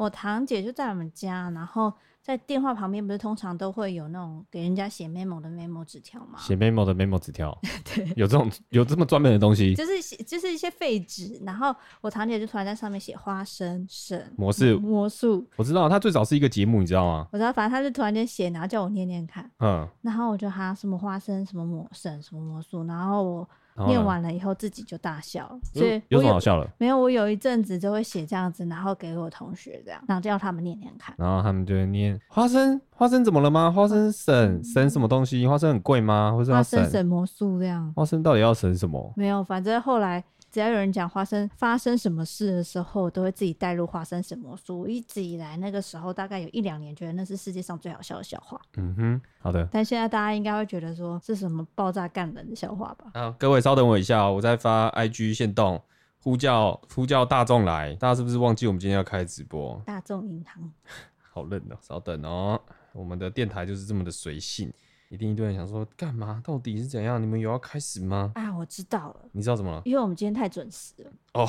我堂姐就在我们家，然后。在电话旁边不是通常都会有那种给人家写 memo 的 memo 纸条吗？写 memo 的 memo 纸条，对，有这种有这么专门的东西，就是写就是一些废纸，然后我堂姐就突然在上面写花生神魔术魔术，我知道，它最早是一个节目，你知道吗？我知道，反正他就突然间写，然后叫我念念看，嗯，然后我就哈什么花生什么魔神什么魔术，然后我。念完了以后自己就大笑，所以有什么好笑的？没有，我有一阵子就会写这样子，然后给我同学这样，然后叫他们念念看，然后他们就会念花生，花生怎么了吗？花生省省什么东西？花生很贵吗？或者花生省魔术这样？花生到底要省什么？没有，反正后来。只要有人讲花生发生什么事的时候，都会自己带入花生神魔术。我一直以来那个时候大概有一两年，觉得那是世界上最好笑的笑话。嗯哼，好的。但现在大家应该会觉得说是什么爆炸干人的笑话吧？啊，各位稍等我一下，我在发 IG 限动，呼叫呼叫大众来，大家是不是忘记我们今天要开直播？大众银行，好冷哦、喔，稍等哦、喔，我们的电台就是这么的随性。一定一堆人想说干嘛？到底是怎样？你们有要开始吗？啊，我知道了。你知道怎么了？因为我们今天太准时了。哦，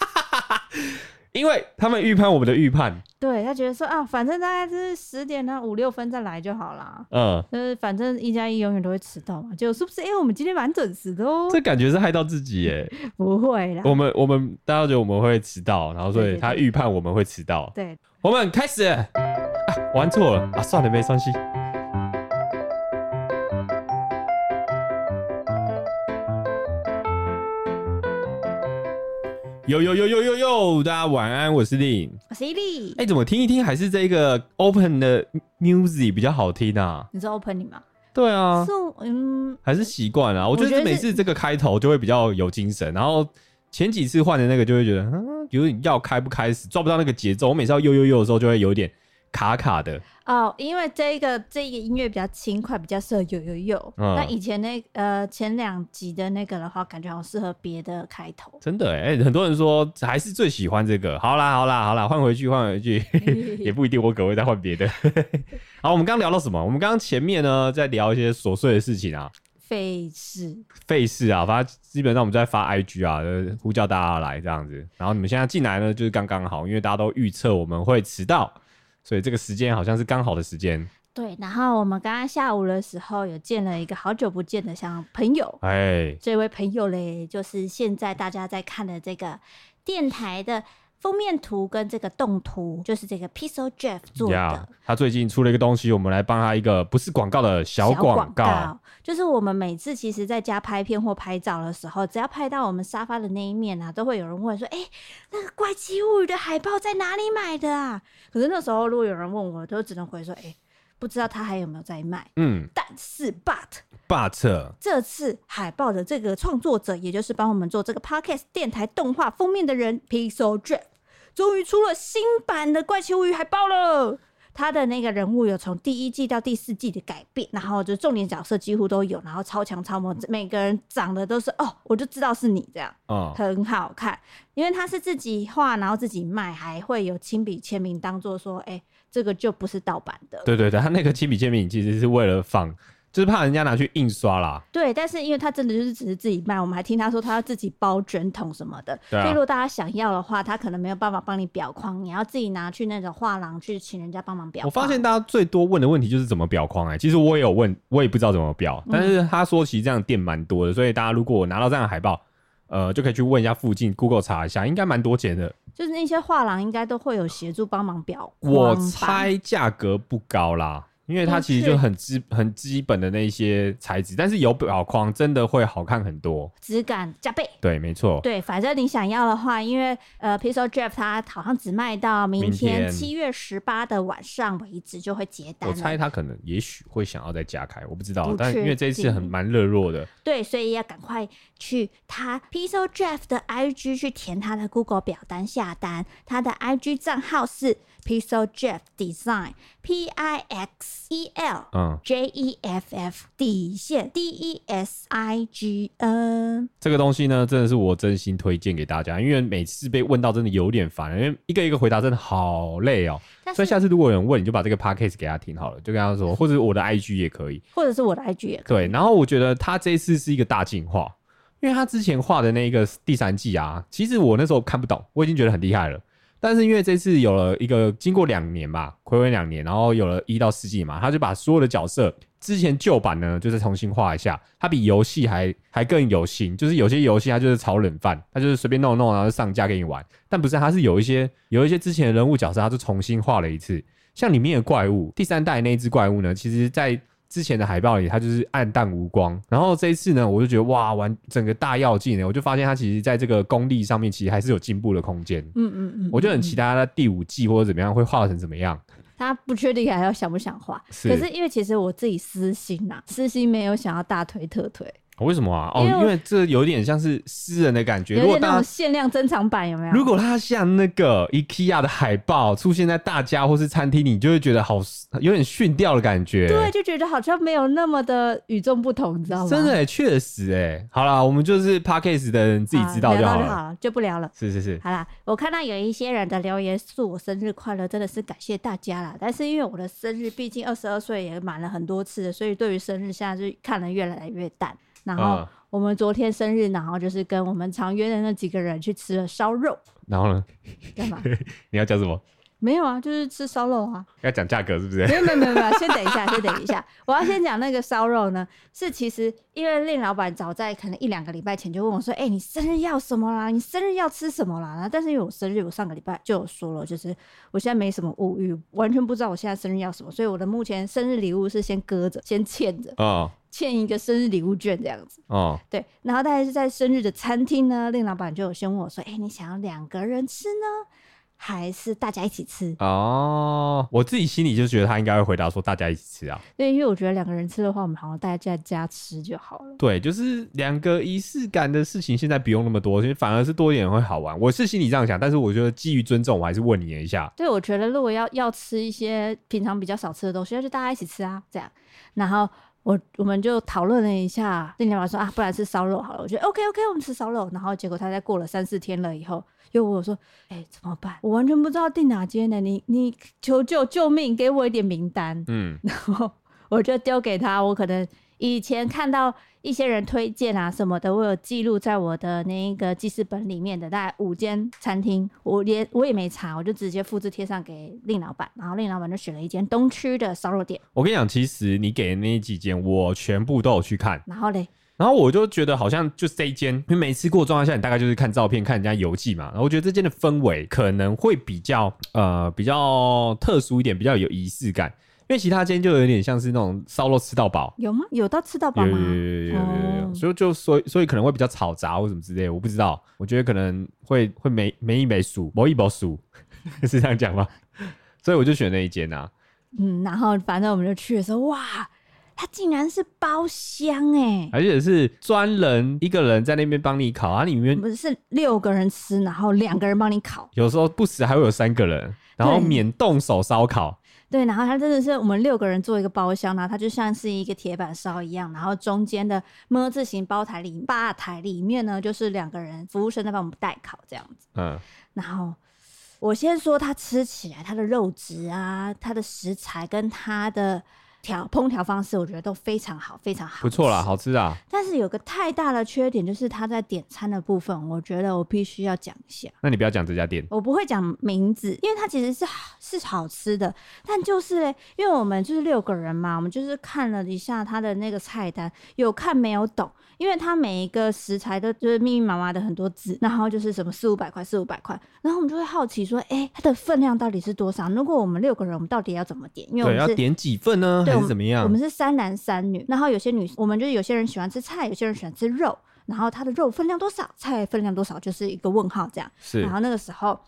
因为他们预判我们的预判。对，他觉得说啊，反正大概是十点呢五六分再来就好啦。嗯，就是反正一加一永远都会迟到嘛。就是不是？哎、欸，我们今天蛮准时的哦。这感觉是害到自己耶。不会啦。我们我们大家觉得我们会迟到，然后所以他预判我们会迟到。对，对，对，我们开始。啊，玩错了啊，算了，没关系。呦呦呦呦呦呦！大家晚安，我是丽，我是伊利。哎，怎么听一听还是这个 open 的 music 比较好听啊？你知道 opening 吗？对啊，是嗯，还是习惯啊。我觉得每次这个开头就会比较有精神，然后前几次换的那个就会觉得，嗯，有点要开不开始，抓不到那个节奏。我每次要呦呦呦的时候就会有点。卡卡的哦，因为这个这个音乐比较轻快，比较适合有有有。那、嗯、以前那呃前两集的那个的话，感觉好适合别的开头。真的哎、欸，很多人说还是最喜欢这个。好啦好啦好啦，换回去换回去，也不一定，我可能会再换别的。好，我们刚刚聊到什么？我们刚刚前面呢在聊一些琐碎的事情啊，费事费事啊，反正基本上我们在发 IG 啊，就是、呼叫大家来这样子。然后你们现在进来呢，就是刚刚好，因为大家都预测我们会迟到。所以这个时间好像是刚好的时间。对，然后我们刚刚下午的时候有见了一个好久不见的像朋友，哎，这位朋友嘞，就是现在大家在看的这个电台的。封面图跟这个动图就是这个 Pixel Jeff 做的。Yeah, 他最近出了一个东西，我们来帮他一个不是广告的小广告，告。就是我们每次其实在家拍片或拍照的时候，只要拍到我们沙发的那一面啊，都会有人问说：“哎、欸，那个《怪奇物语》的海报在哪里买的啊？”可是那时候如果有人问我，都只能回说：“哎、欸，不知道他还有没有在卖。”嗯，但是 But But 这次海报的这个创作者，也就是帮我们做这个 Podcast 电台动画封面的人，Pixel Jeff。终于出了新版的《怪奇物语》海报了，他的那个人物有从第一季到第四季的改变，然后就重点角色几乎都有，然后超强超模，每个人长得都是哦，我就知道是你这样，哦，很好看，因为他是自己画，然后自己卖，还会有亲笔签名，当做说，哎，这个就不是盗版的。对对对，他那个亲笔签名其实是为了放。就是怕人家拿去印刷啦。对，但是因为他真的就是只是自己卖，我们还听他说他要自己包卷筒什么的。对啊。所以如果大家想要的话，他可能没有办法帮你裱框，你要自己拿去那种画廊去请人家帮忙裱。我发现大家最多问的问题就是怎么裱框哎，其实我也有问，我也不知道怎么裱，但是他说其实这样店蛮多的，所以大家如果拿到这样的海报，呃，就可以去问一下附近，Google 查一下，应该蛮多钱的。就是那些画廊应该都会有协助帮忙裱。我猜价格不高啦。因为它其实就很基很基本的那些材质，但是有表框真的会好看很多，质感加倍。对，没错。对，反正你想要的话，因为呃，Pixel Jeff 它好像只卖到明天七月十八的晚上为止就会结单。我猜他可能也许会想要再加开，我不知道。但因为这一次很蛮热络的，对，所以要赶快去他 Pixel Jeff 的 IG 去填他的 Google 表单下单，他的 IG 账号是。Pixel Jeff Design P I X E L 嗯 J E F F 底线 D E S I G N 这个东西呢，真的是我真心推荐给大家，因为每次被问到真的有点烦，因为一个一个回答真的好累哦。所以下次如果有人问，你就把这个 podcast 给他听好了，就跟他说，或者我的 IG 也可以，或者是我的 IG 也可以。对，然后我觉得他这一次是一个大进化，因为他之前画的那个第三季啊，其实我那时候看不懂，我已经觉得很厉害了。但是因为这次有了一个经过两年吧，睽违两年，然后有了一到四季嘛，他就把所有的角色之前旧版呢，就是重新画一下。它比游戏还还更有型，就是有些游戏它就是炒冷饭，它就是随便弄弄，然后上架给你玩。但不是，它是有一些有一些之前的人物角色，他就重新画了一次。像里面的怪物，第三代那只怪物呢，其实在。之前的海报里，它就是暗淡无光。然后这一次呢，我就觉得哇，完整个大药剂呢，我就发现它其实在这个功力上面，其实还是有进步的空间。嗯嗯嗯，我就很期待它的第五季或者怎么样会画成怎么样。他不确定还要想不想画，可是因为其实我自己私心呐、啊，私心没有想要大推特推。为什么啊？哦，因为这有点像是私人的感觉，有点那种限量珍藏版，有没有？如果它像那个 IKEA 的海报出现在大家或是餐厅里，你就会觉得好有点逊掉的感觉。对，就觉得好像没有那么的与众不同，你知道吗？真的，确实，哎，好啦，我们就是 parkas 的人自己知道就好了，就好了，就不聊了。是是是，好啦，我看到有一些人的留言祝我生日快乐，真的是感谢大家啦。但是因为我的生日毕竟二十二岁也满了很多次，所以对于生日现在就看得越来越淡。然后。嗯我们昨天生日，然后就是跟我们常约的那几个人去吃了烧肉。然后呢？干嘛？你要讲什么？没有啊，就是吃烧肉啊。要讲价格是不是？没有没有没有没有，先等一下，先等一下。我要先讲那个烧肉呢，是其实因为令老板早在可能一两个礼拜前就问我说：“哎、欸，你生日要什么啦？你生日要吃什么啦？”然后但是因为我生日，我上个礼拜就有说了，就是我现在没什么物欲，完全不知道我现在生日要什么，所以我的目前生日礼物是先搁着，先欠着啊，欠一个生日礼物券这样子哦。对，然后大概是在生日的餐厅呢，令老板就有先问我说：“哎、欸，你想要两个人吃呢？”还是大家一起吃哦，我自己心里就觉得他应该会回答说大家一起吃啊。对，因为我觉得两个人吃的话，我们好像大家在家吃就好了。对，就是两个仪式感的事情，现在不用那么多，其实反而是多一点会好玩。我是心里这样想，但是我觉得基于尊重，我还是问你一下。对，我觉得如果要要吃一些平常比较少吃的东西，那就大家一起吃啊，这样。然后。我我们就讨论了一下，那天晚上说啊，不然吃烧肉好了。我觉得 OK OK，我们吃烧肉。然后结果他在过了三四天了以后，又问我说，哎、欸，怎么办？我完全不知道订哪间呢？你你求救救命，给我一点名单。嗯，然后我就丢给他，我可能。以前看到一些人推荐啊什么的，我有记录在我的那个记事本里面的，大概五间餐厅，我连我也没查，我就直接复制贴上给令老板，然后令老板就选了一间东区的烧肉店。我跟你讲，其实你给的那几间，我全部都有去看。然后嘞，然后我就觉得好像就是这一间，因为没吃过状态下，你大概就是看照片、看人家游记嘛。然后我觉得这间的氛围可能会比较呃比较特殊一点，比较有仪式感。因为其他间就有点像是那种烧肉吃到饱，有吗？有到吃到饱吗？有有有有有有有，所以就所以所以可能会比较吵杂或什么之类的，我不知道。我觉得可能会会没没一没数，某一某数，是这样讲吗？所以我就选那一间啊。嗯，然后反正我们就去的时候，哇，它竟然是包厢哎，而且是专人一个人在那边帮你烤啊，里面不是是六个人吃，然后两个人帮你烤，有时候不时还会有三个人，然后免动手烧烤。对，然后它真的是我们六个人做一个包厢，然后它就像是一个铁板烧一样，然后中间的么字形包台里吧台里面呢，就是两个人服务生在帮我们代烤这样子。嗯，然后我先说它吃起来，它的肉质啊，它的食材跟它的。调烹调方式我觉得都非常好，非常好，不错啦，好吃啊。但是有个太大的缺点，就是它在点餐的部分，我觉得我必须要讲一下。那你不要讲这家店，我不会讲名字，因为它其实是是好吃的，但就是嘞，因为我们就是六个人嘛，我们就是看了一下它的那个菜单，有看没有懂，因为它每一个食材都就是密密麻麻的很多字，然后就是什么四五百块，四五百块，然后我们就会好奇说，哎、欸，它的分量到底是多少？如果我们六个人，我们到底要怎么点？因为我们要点几份呢？还是怎么样？我们是三男三女，然后有些女，我们就是有些人喜欢吃菜，有些人喜欢吃肉，然后它的肉分量多少，菜分量多少，就是一个问号这样。是，然后那个时候。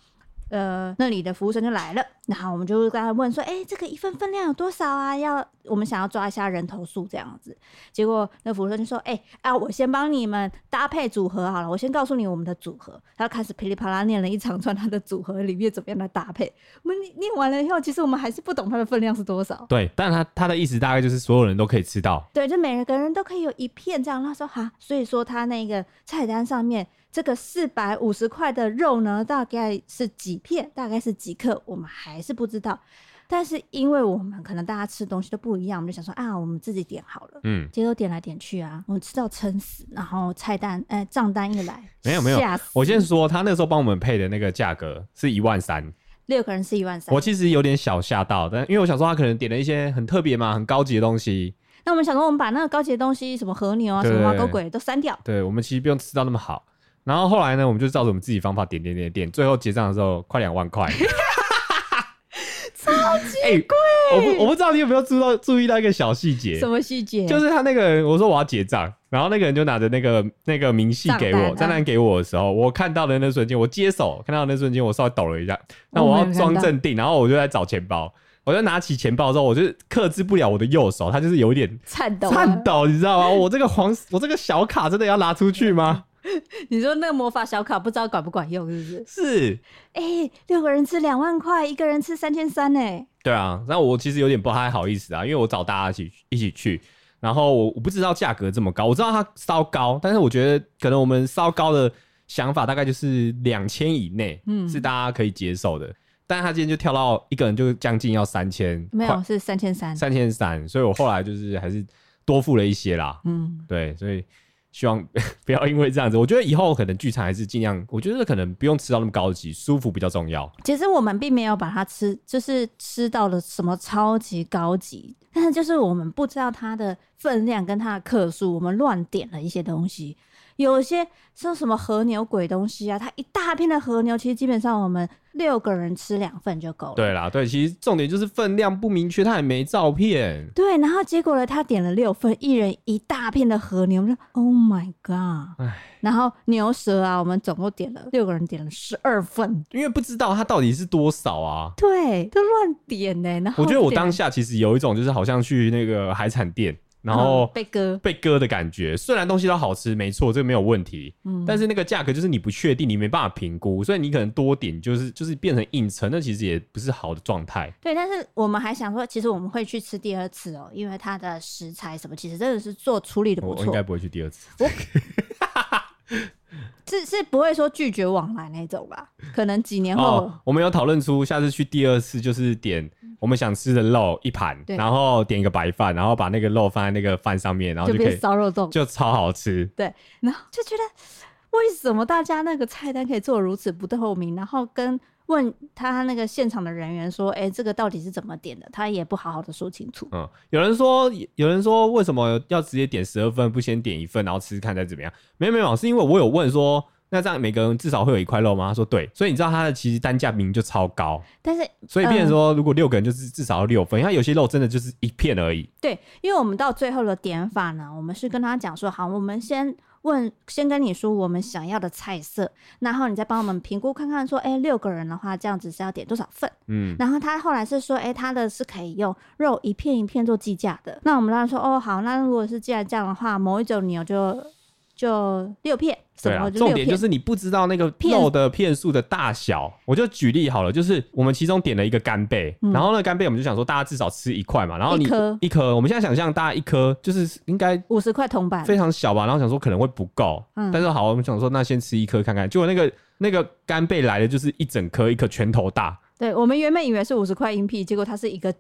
呃，那里的服务生就来了，然后我们就跟他问说：“哎、欸，这个一份分量有多少啊？要我们想要抓一下人头数这样子。”结果那服务生就说：“哎、欸，啊，我先帮你们搭配组合好了，我先告诉你我们的组合。”他开始噼里啪啦念了一长串他的组合里面怎么样的搭配。我们念完了以后，其实我们还是不懂它的分量是多少。对，但他他的意思大概就是所有人都可以吃到。对，就每个人都可以有一片这样。他说：“哈，所以说他那个菜单上面。”这个四百五十块的肉呢，大概是几片，大概是几克，我们还是不知道。但是因为我们可能大家吃东西都不一样，我们就想说啊，我们自己点好了。嗯，结果点来点去啊，我们吃到撑死，然后菜单哎账单一来，没有没有，我先说他那时候帮我们配的那个价格是一万三，六个人是一万三。我其实有点小吓到，但因为我想说他可能点了一些很特别嘛，很高级的东西。那我们想说，我们把那个高级的东西，什么和牛啊，什么狗鬼都删掉。对，我们其实不用吃到那么好。然后后来呢，我们就照着我们自己方法点点点点，最后结账的时候快两万块。超级贵、欸！我不我不知道你有没有注意到注意到一个小细节？什么细节？就是他那个人，我说我要结账，然后那个人就拿着那个那个明细给我，账单给我的时候，我看到的那瞬间，我接手看到的那瞬间，我稍微抖了一下。那我要装镇定，然后我就在找钱包，我就拿起钱包之后，我就克制不了我的右手，他就是有一点颤抖，颤抖，你知道吗？我这个黄，我这个小卡真的要拿出去吗？你说那个魔法小卡不知道管不管用，是不是？是，哎、欸，六个人吃两万块，一个人吃三千三，呢。对啊，那我其实有点不太好意思啊，因为我找大家一起一起去，然后我我不知道价格这么高，我知道它稍高，但是我觉得可能我们稍高的想法大概就是两千以内，嗯，是大家可以接受的。但是他今天就跳到一个人就将近要三千，没有是三千三，三千三，所以我后来就是还是多付了一些啦，嗯，对，所以。希望 不要因为这样子，我觉得以后可能聚餐还是尽量，我觉得可能不用吃到那么高级，舒服比较重要。其实我们并没有把它吃，就是吃到了什么超级高级，但是就是我们不知道它的分量跟它的克数，我们乱点了一些东西。有些像什么和牛鬼东西啊，它一大片的和牛，其实基本上我们六个人吃两份就够了。对啦，对，其实重点就是分量不明确，他也没照片。对，然后结果呢，他点了六份，一人一大片的和牛，我们说 Oh my god！唉，然后牛舌啊，我们总共点了六个人点了十二份，因为不知道它到底是多少啊。对，都乱点呢、欸。然后我觉得我当下其实有一种就是好像去那个海产店。然后被割被割的感觉，虽然东西都好吃，没错，这个没有问题。嗯，但是那个价格就是你不确定，你没办法评估，所以你可能多点就是就是变成硬撑，那其实也不是好的状态。对，但是我们还想说，其实我们会去吃第二次哦，因为它的食材什么，其实真的是做处理的不错。我应该不会去第二次。是是不会说拒绝往来那种吧？可能几年后，哦、我们有讨论出下次去第二次就是点我们想吃的肉一盘，然后点一个白饭，然后把那个肉放在那个饭上面，然后就可以烧肉粽，就超好吃。对，然后就觉得为什么大家那个菜单可以做如此不透明，然后跟。问他那个现场的人员说：“哎、欸，这个到底是怎么点的？”他也不好好的说清楚。嗯，有人说，有人说，为什么要直接点十二份，不先点一份，然后吃吃看再怎么样？没有没有，是因为我有问说，那这样每个人至少会有一块肉吗？他说对，所以你知道他的其实单价明明就超高，但是所以变成说，如果六个人就是至少要六份，因为他有些肉真的就是一片而已。对，因为我们到最后的点法呢，我们是跟他讲说，好，我们先。问，先跟你说我们想要的菜色，然后你再帮我们评估看看，说，哎、欸，六个人的话，这样子是要点多少份？嗯，然后他后来是说，哎、欸，他的是可以用肉一片一片做计价的。那我们当然说，哦，好，那如果是既然这样的话，某一种牛就就六片。对啊，重点就是你不知道那个肉的片数的大小。我就举例好了，就是我们其中点了一个干贝，然后那干贝我们就想说大家至少吃一块嘛，然后你一颗，我们现在想象大家一颗就是应该五十块铜板，非常小吧，然后想说可能会不够，但是好，我们想说那先吃一颗看看，结果那个那个干贝来的就是一整颗，一颗拳头大。对，我们原本以为是五十块硬币，结果它是一个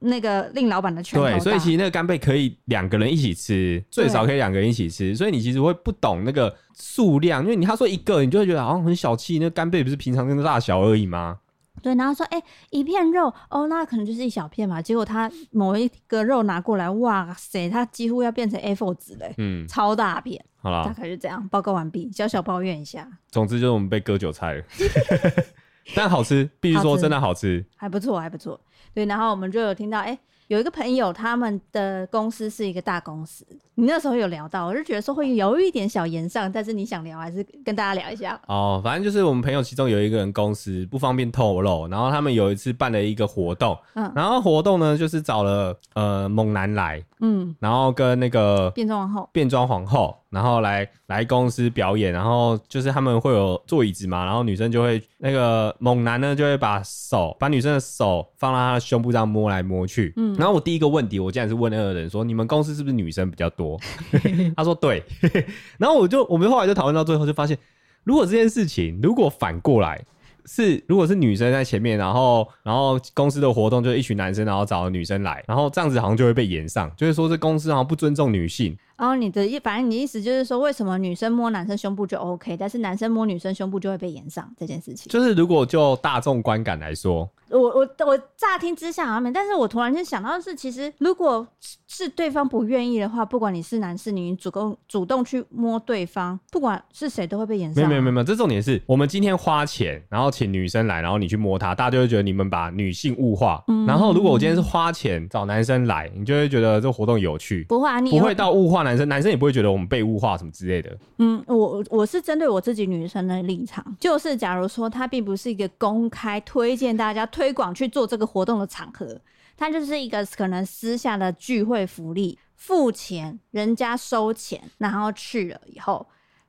那个令老板的拳头大。对，所以其实那个干贝可以两个人一起吃，最少可以两个人一起吃。所以你其实会不懂那个数量，因为你他说一个，你就会觉得好像很小气。那个干贝不是平常那个大小而已吗？对，然后说哎、欸，一片肉哦，那可能就是一小片嘛。结果他某一个肉拿过来，哇塞，它几乎要变成 A4 纸嘞，嗯，超大片。好了，大概就这样。报告完毕，小小抱怨一下。总之就是我们被割韭菜了。但好吃，必须说真的好吃，还不错，还不错。对，然后我们就有听到，哎、欸，有一个朋友，他们的公司是一个大公司。你那时候有聊到，我就觉得说会有一点小炎上，但是你想聊，还是跟大家聊一下。哦，反正就是我们朋友其中有一个人公司不方便透露，然后他们有一次办了一个活动，嗯，然后活动呢就是找了呃猛男来，嗯，然后跟那个变装皇后，变装皇后。然后来来公司表演，然后就是他们会有坐椅子嘛，然后女生就会那个猛男呢就会把手把女生的手放到他的胸部这样摸来摸去。嗯，然后我第一个问题，我竟然是问那个人说：“你们公司是不是女生比较多？” 他说：“对。”然后我就我们后来就讨论到最后，就发现如果这件事情如果反过来是，如果是女生在前面，然后然后公司的活动就一群男生，然后找女生来，然后这样子好像就会被延上，就是说这公司好像不尊重女性。然后你的意，反正你的意思就是说，为什么女生摸男生胸部就 OK，但是男生摸女生胸部就会被延上这件事情？就是如果就大众观感来说，我我我乍听之下好像没，但是我突然间想到的是，其实如果是对方不愿意的话，不管你是男是女，你主动主动去摸对方，不管是谁都会被延上。没有没有没有，这重点是我们今天花钱，然后请女生来，然后你去摸她，大家就会觉得你们把女性物化。嗯、然后如果我今天是花钱找男生来，你就会觉得这个活动有趣。不会啊，你不会到物化男生，男生也不会觉得。我们被物化什么之类的？嗯，我我是针对我自己女生的立场，就是假如说他并不是一个公开推荐大家推广去做这个活动的场合，他就是一个可能私下的聚会福利，付钱人家收钱，然后去了以后。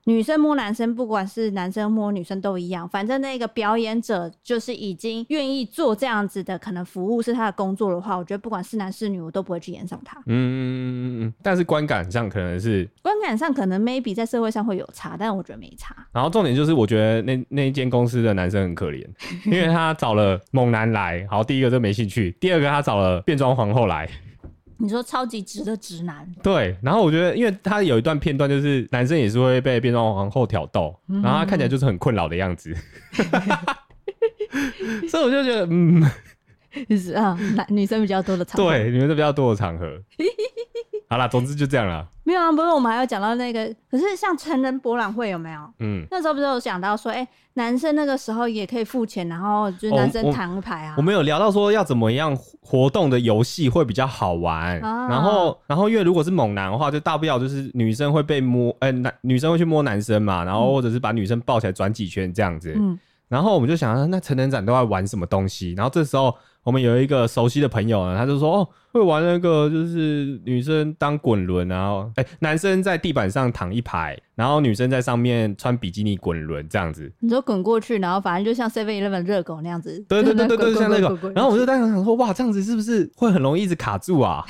女生摸男生，不管是男生摸女生都一样，反正那个表演者就是已经愿意做这样子的，可能服务是他的工作的话，我觉得不管是男是女，我都不会去演上他。嗯嗯嗯嗯，但是观感上可能是观感上可能 maybe 在社会上会有差，但我觉得没差。然后重点就是，我觉得那那一间公司的男生很可怜，因为他找了猛男来，好，第一个就没兴趣，第二个他找了变装皇后来。你说超级直的直男，对。然后我觉得，因为他有一段片段，就是男生也是会被变装皇后挑逗，嗯、然后他看起来就是很困扰的样子，所以我就觉得，嗯，就 是啊，男女生比较多的场合，对，女生比较多的场合。好啦，总之就这样了。没有啊，不是我们还要讲到那个，可是像成人博览会有没有？嗯，那时候不是有讲到说，哎、欸，男生那个时候也可以付钱，然后就是男生弹牌啊、哦我。我们有聊到说要怎么样活动的游戏会比较好玩，啊、然后然后因为如果是猛男的话，就大不了就是女生会被摸，哎、欸，男女生会去摸男生嘛，然后或者是把女生抱起来转几圈这样子。嗯，然后我们就想，那成人展都在玩什么东西？然后这时候。我们有一个熟悉的朋友呢，他就说哦，会玩那个就是女生当滚轮，然后哎，男生在地板上躺一排，然后女生在上面穿比基尼滚轮这样子。你说滚过去，然后反正就像 Seven Eleven 热狗那样子。对对对对对，像那个。然后我就当时想说，哇，这样子是不是会很容易一直卡住啊？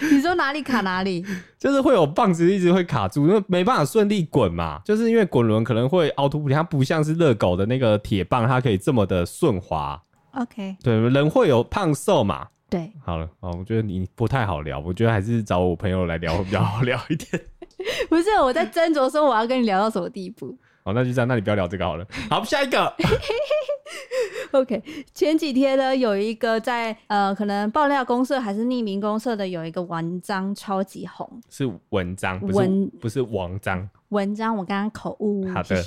你说哪里卡哪里，就是会有棒子一直会卡住，因为没办法顺利滚嘛。就是因为滚轮可能会凹凸不平，它不像是热狗的那个铁棒，它可以这么的顺滑。OK，对，人会有胖瘦嘛。对，好了，哦，我觉得你不太好聊，我觉得还是找我朋友来聊会比较好聊一点。不是，我在斟酌说我要跟你聊到什么地步。好，那就这样，那你不要聊这个好了。好，下一个。OK，前几天呢，有一个在呃，可能爆料公社还是匿名公社的，有一个文章超级红，是文章，不是文不是王章。文章我刚刚口误，好的，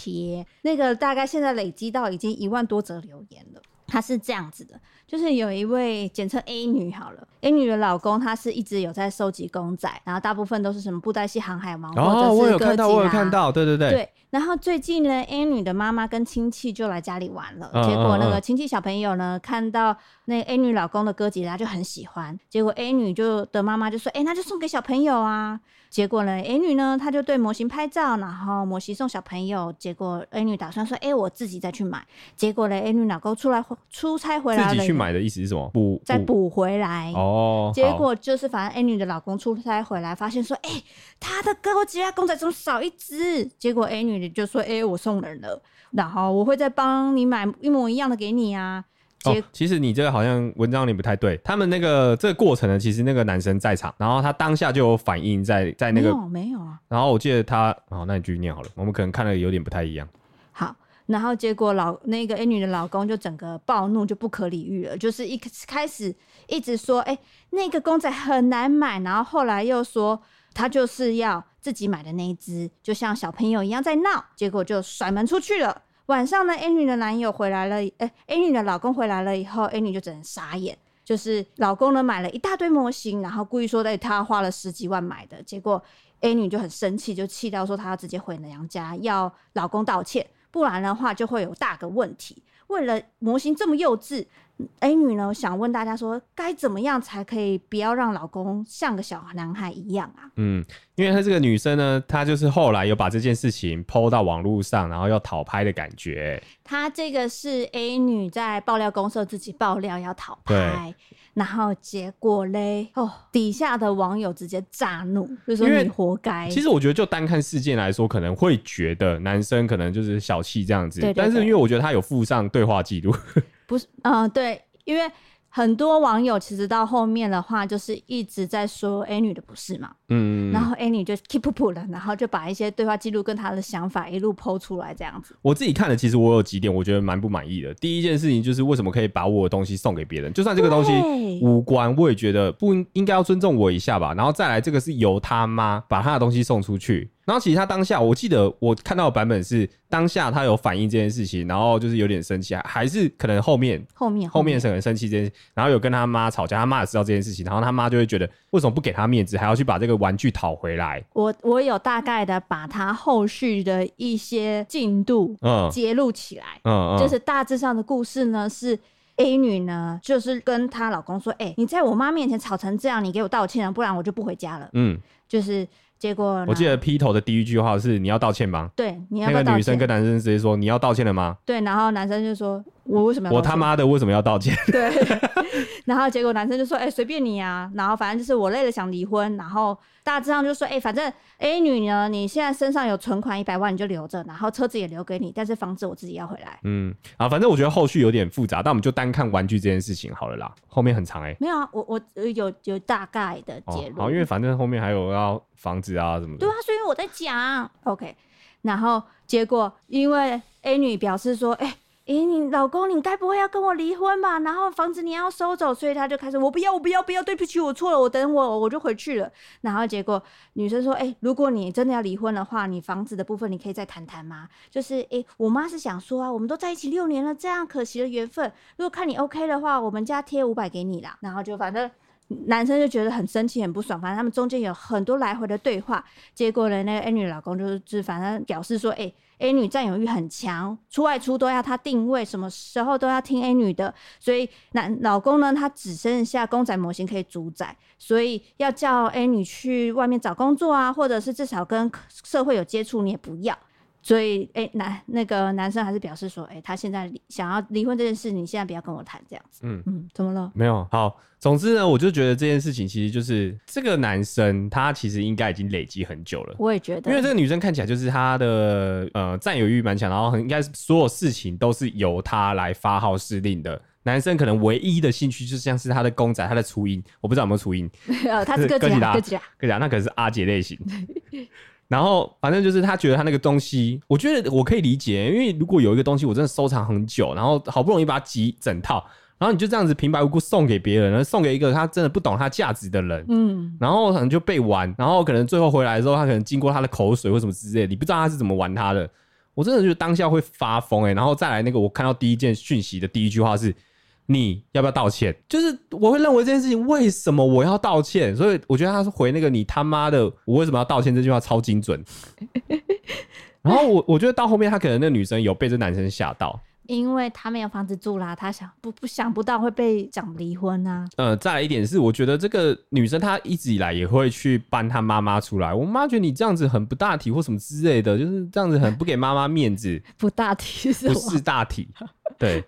那个大概现在累积到已经一万多则留言了。他是这样子的，就是有一位简称 A 女好了，A 女的老公他是一直有在收集公仔，然后大部分都是什么布袋戏、航海王，或者是哥吉拉。哦，我有看到，我有看到，对对对。对，然后最近呢，A 女的妈妈跟亲戚就来家里玩了，结果那个亲戚小朋友呢，看到那 A 女老公的哥吉拉就很喜欢，结果 A 女就的妈妈就说：“哎，那就送给小朋友啊。”结果呢，A 女呢，她就对模型拍照，然后模型送小朋友。结果 A 女打算说：“哎、欸，我自己再去买。”结果呢，A 女老公出来出差回来了，自己去买的意思是什么？补再补回来哦。结果就是，反正 A 女的老公出差回来，发现说：“哎、欸，他的哥吉拉公仔怎么少一只？”结果 A 女就说：“哎、欸，我送人了，然后我会再帮你买一模一样的给你啊。”哦，其实你这个好像文章里不太对。他们那个这个过程呢，其实那个男生在场，然后他当下就有反应在，在在那个没有，没有啊。然后我记得他，哦，那你继续念好了，我们可能看的有点不太一样。好，然后结果老那个 A 女的老公就整个暴怒，就不可理喻了，就是一开始一直说，哎、欸，那个公仔很难买，然后后来又说他就是要自己买的那一只，就像小朋友一样在闹，结果就甩门出去了。晚上呢，A 女的男友回来了，哎、欸，A 女的老公回来了以后，A 女就只能傻眼，就是老公呢买了一大堆模型，然后故意说在他花了十几万买的，结果 A 女就很生气，就气到说她要直接回娘家，要老公道歉，不然的话就会有大个问题。为了模型这么幼稚，A 女呢想问大家说，该怎么样才可以不要让老公像个小男孩一样啊？嗯，因为她这个女生呢，她就是后来有把这件事情 PO 到网络上，然后要讨拍的感觉。她这个是 A 女在爆料公社自己爆料要讨拍。然后结果嘞，哦，底下的网友直接炸怒，就说你活该。其实我觉得，就单看事件来说，可能会觉得男生可能就是小气这样子。但是因为我觉得他有附上对话记录，不是，嗯、呃，对，因为。很多网友其实到后面的话，就是一直在说 A 女的不是嘛，嗯，然后 A 女就 keep up 了，然后就把一些对话记录跟她的想法一路剖出来，这样子。我自己看了，其实我有几点我觉得蛮不满意的。第一件事情就是为什么可以把我的东西送给别人，就算这个东西无关，我也觉得不应该要尊重我一下吧。然后再来，这个是由他妈把他的东西送出去。然后其实他当下，我记得我看到的版本是当下他有反映这件事情，然后就是有点生气，还是可能后面后面后面是很生气这件事，然后有跟他妈吵架，他妈也知道这件事情，然后他妈就会觉得为什么不给他面子，还要去把这个玩具讨回来？我我有大概的把他后续的一些进度嗯揭露起来，嗯嗯，就是大致上的故事呢是 A 女呢就是跟她老公说，哎、欸，你在我妈面前吵成这样，你给我道歉，不然我就不回家了，嗯，就是。结果我记得劈头的第一句话是你要道歉吗？对，你要？那个女生跟男生直接说你要道歉了吗？对，然后男生就说我为什么要？我他妈的为什么要道歉？对，然后结果男生就说哎随、欸、便你啊，然后反正就是我累了想离婚，然后大致上就说哎、欸、反正 A 女呢你现在身上有存款一百万你就留着，然后车子也留给你，但是房子我自己要回来。嗯啊，反正我觉得后续有点复杂，但我们就单看玩具这件事情好了啦，后面很长哎、欸。没有啊，我我有有大概的结论、哦。好，因为反正后面还有要。房子啊什么的，对啊，所以我在讲，OK，然后结果因为 A 女表示说，哎、欸，咦、你老公你该不会要跟我离婚吧？然后房子你要收走，所以他就开始，我不要，我不要，不要，对不起，我错了，我等我我就回去了。然后结果女生说，哎、如果你真的要离婚的话，你房子的部分你可以再谈谈吗？就是，哎、我妈是想说啊，我们都在一起六年了，这样可惜的缘分，如果看你 OK 的话，我们家贴五百给你啦。然后就反正。男生就觉得很生气、很不爽，反正他们中间有很多来回的对话。结果呢，那个 A 女老公就是，反正表示说，哎、，A 女占有欲很强，出外出都要她定位，什么时候都要听 A 女的。所以男老公呢，他只剩下公仔模型可以主宰，所以要叫 A 女去外面找工作啊，或者是至少跟社会有接触，你也不要。所以，哎、欸，男那个男生还是表示说，哎、欸，他现在想要离婚这件事，你现在不要跟我谈这样子。嗯嗯，怎么了？没有。好，总之呢，我就觉得这件事情其实就是这个男生他其实应该已经累积很久了。我也觉得，因为这个女生看起来就是他的呃占有欲蛮强，然后很应该所有事情都是由他来发号施令的。男生可能唯一的兴趣就像是他的公仔，他的初音，我不知道有没有初音。呃，他是 哥吉拉，哥吉拉，哥吉拉，那可是阿杰类型。然后反正就是他觉得他那个东西，我觉得我可以理解，因为如果有一个东西我真的收藏很久，然后好不容易把它集整套，然后你就这样子平白无故送给别人，然后送给一个他真的不懂他价值的人，嗯，然后可能就被玩，然后可能最后回来的时候，他可能经过他的口水或什么之类的，你不知道他是怎么玩他的，我真的觉得当下会发疯哎、欸，然后再来那个我看到第一件讯息的第一句话是。你要不要道歉？就是我会认为这件事情为什么我要道歉？所以我觉得他是回那个你他妈的，我为什么要道歉这句话超精准。然后我我觉得到后面他可能那女生有被这男生吓到，因为他没有房子住啦，他想不不想不到会被讲离婚啊。呃，再来一点是，我觉得这个女生她一直以来也会去搬她妈妈出来。我妈觉得你这样子很不大体或什么之类的，就是这样子很不给妈妈面子。不大体是不是大体？对，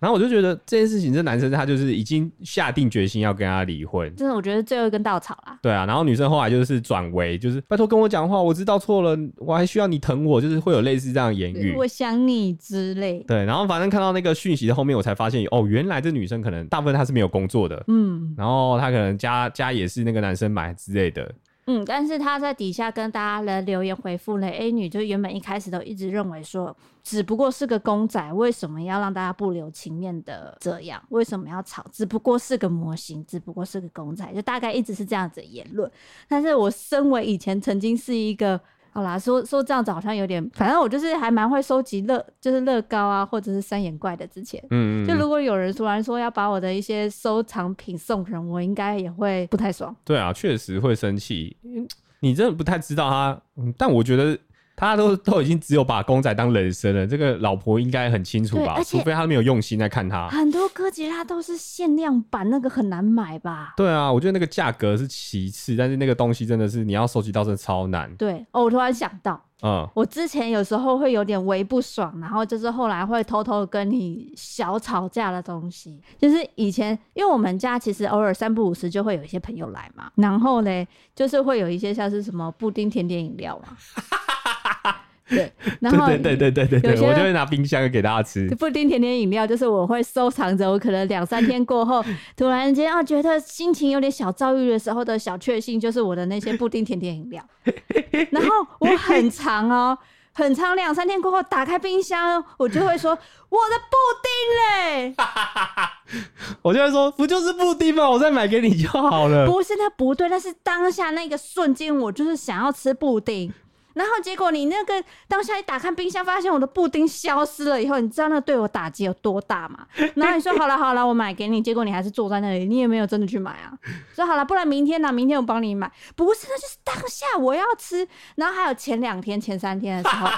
然后我就觉得这件事情，这男生他就是已经下定决心要跟他离婚，真的，我觉得最后一根稻草啦。对啊，然后女生后来就是转为，就是拜托跟我讲话，我知道错了，我还需要你疼我，就是会有类似这样的言语，我想你之类。对，然后反正看到那个讯息的后面，我才发现哦，原来这女生可能大部分她是没有工作的，嗯，然后她可能家家也是那个男生买之类的。嗯，但是他在底下跟大家的留言回复了 A 女，就原本一开始都一直认为说，只不过是个公仔，为什么要让大家不留情面的这样？为什么要吵？只不过是个模型，只不过是个公仔，就大概一直是这样子的言论。但是我身为以前曾经是一个。好啦，说说这样子好像有点，反正我就是还蛮会收集乐，就是乐高啊，或者是三眼怪的。之前，嗯，嗯，就如果有人突然说要把我的一些收藏品送人，我应该也会不太爽。对啊，确实会生气。你真的不太知道他，但我觉得他都都已经只有把公仔当人生了，这个老婆应该很清楚吧？除非他没有用心在看他。很多哥吉拉都是限量版，那个很难买吧？对啊，我觉得那个价格是其次，但是那个东西真的是你要收集到真的超难。对，哦，我突然想到，嗯，我之前有时候会有点微不爽，然后就是后来会偷偷跟你小吵架的东西，就是以前因为我们家其实偶尔三不五时就会有一些朋友来嘛，然后嘞，就是会有一些像是什么布丁、甜点、饮料嘛。对，然后对对对对对对，我就会拿冰箱给大家吃布丁、甜甜、饮料，就是我会收藏着。我可能两三天过后，突然间啊，觉得心情有点小遭遇的时候的小确幸，就是我的那些布丁、甜甜、饮料。然后我很长哦，很长两三天过后打开冰箱，我就会说我的布丁嘞，我就会说不就是布丁吗？我再买给你就好了。不是，那不对，那是当下那个瞬间，我就是想要吃布丁。然后结果你那个当下一打开冰箱，发现我的布丁消失了以后，你知道那对我打击有多大吗？然后你说好了好了，我买给你，结果你还是坐在那里，你也没有真的去买啊。说好了，不然明天呢？明天我帮你买。不是，那就是当下我要吃。然后还有前两天、前三天的时候，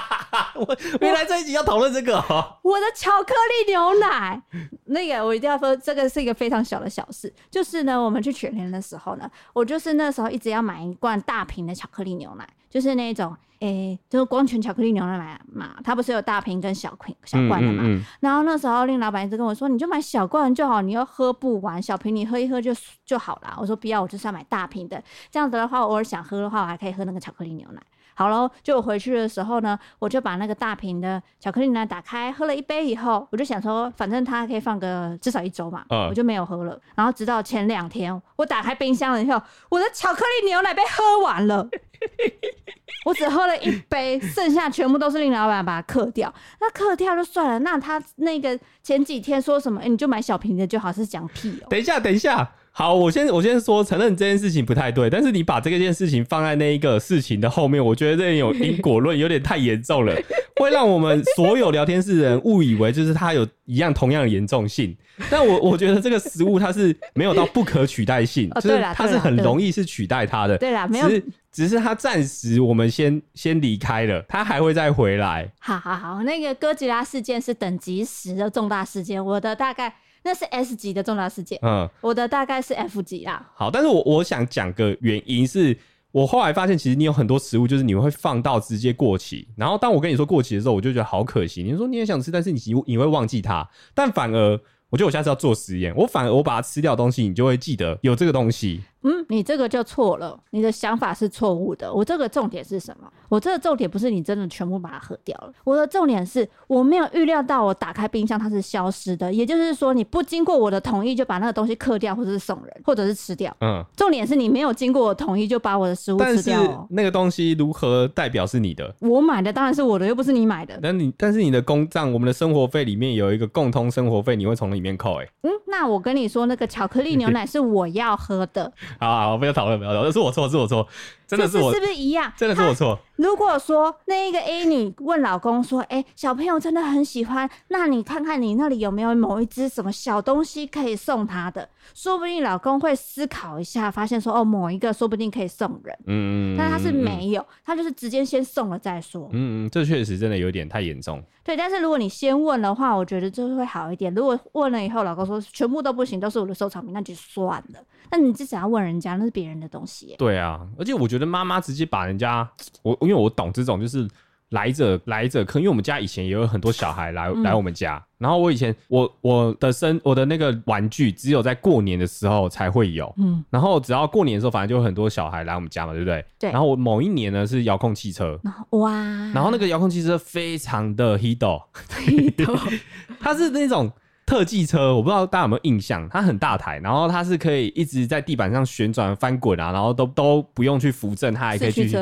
我原来这一集要讨论这个哦。我的巧克力牛奶，那个我一定要说，这个是一个非常小的小事。就是呢，我们去全联的时候呢，我就是那时候一直要买一罐大瓶的巧克力牛奶。就是那种，诶、欸，就是光泉巧克力牛奶嘛，它不是有大瓶跟小瓶小罐的嘛？嗯嗯嗯，然后那时候令老板一直跟我说，你就买小罐就好，你又喝不完，小瓶你喝一喝就就好了。我说不要，我就是要买大瓶的，这样子的话，偶尔想喝的话，我还可以喝那个巧克力牛奶。好了，就我回去的时候呢，我就把那个大瓶的巧克力牛奶打开，喝了一杯以后，我就想说，反正它可以放个至少一周嘛，嗯、我就没有喝了。然后直到前两天，我打开冰箱了以后，我的巧克力牛奶被喝完了，我只喝了一杯，剩下全部都是令老板把它克掉。那克掉就算了，那他那个前几天说什么？哎、欸，你就买小瓶的就好，是讲屁哦、喔。等一下，等一下。好，我先我先说，承认这件事情不太对，但是你把这个件事情放在那一个事情的后面，我觉得这有因果论，有点太严重了，会让我们所有聊天室的人误以为就是它有一样同样的严重性。但我我觉得这个食物它是没有到不可取代性，就是它是很容易是取代它的。对啦，没有，只是他暂时我们先先离开了，他还会再回来。好好好，那个哥吉拉事件是等级十的重大事件，我的大概。那是 S 级的重大事件，嗯，我的大概是 F 级啦。好，但是我我想讲个原因是，我后来发现，其实你有很多食物，就是你会放到直接过期，然后当我跟你说过期的时候，我就觉得好可惜。你说你也想吃，但是你你会忘记它，但反而我觉得我下次要做实验，我反而我把它吃掉的东西，你就会记得有这个东西。嗯，你这个就错了，你的想法是错误的。我这个重点是什么？我这个重点不是你真的全部把它喝掉了。我的重点是我没有预料到我打开冰箱它是消失的，也就是说你不经过我的同意就把那个东西嗑掉，或者是送人，或者是吃掉。嗯，重点是你没有经过我同意就把我的食物吃掉喔。那个东西如何代表是你的？我买的当然是我的，又不是你买的。但你但是你的公账，我们的生活费里面有一个共通生活费，你会从里面扣？哎，嗯，那我跟你说，那个巧克力牛奶是我要喝的。好好，不要讨论。不要讨论是我错，是我错，真的是我，是不是一样？真的是我错。如果说那一个 A 女问老公说：“哎、欸，小朋友真的很喜欢，那你看看你那里有没有某一只什么小东西可以送他的？说不定老公会思考一下，发现说哦，某一个说不定可以送人。嗯，但他是没有，他就是直接先送了再说。嗯嗯，这确实真的有点太严重。对，但是如果你先问的话，我觉得就会好一点。如果问了以后，老公说全部都不行，都是我的收藏品，那就算了。那你至少要问人家，那是别人的东西。对啊，而且我觉得妈妈直接把人家我。因为我懂这种，就是来者来者坑。因为我们家以前也有很多小孩来、嗯、来我们家，然后我以前我我的生我的那个玩具只有在过年的时候才会有，嗯，然后只要过年的时候，反正就有很多小孩来我们家嘛，对不对？对。然后我某一年呢是遥控汽车，哇，然后那个遥控汽车非常的 hito，hito，它是那种特技车，我不知道大家有没有印象，它很大台，然后它是可以一直在地板上旋转翻滚啊，然后都都不用去扶正，它还可以去。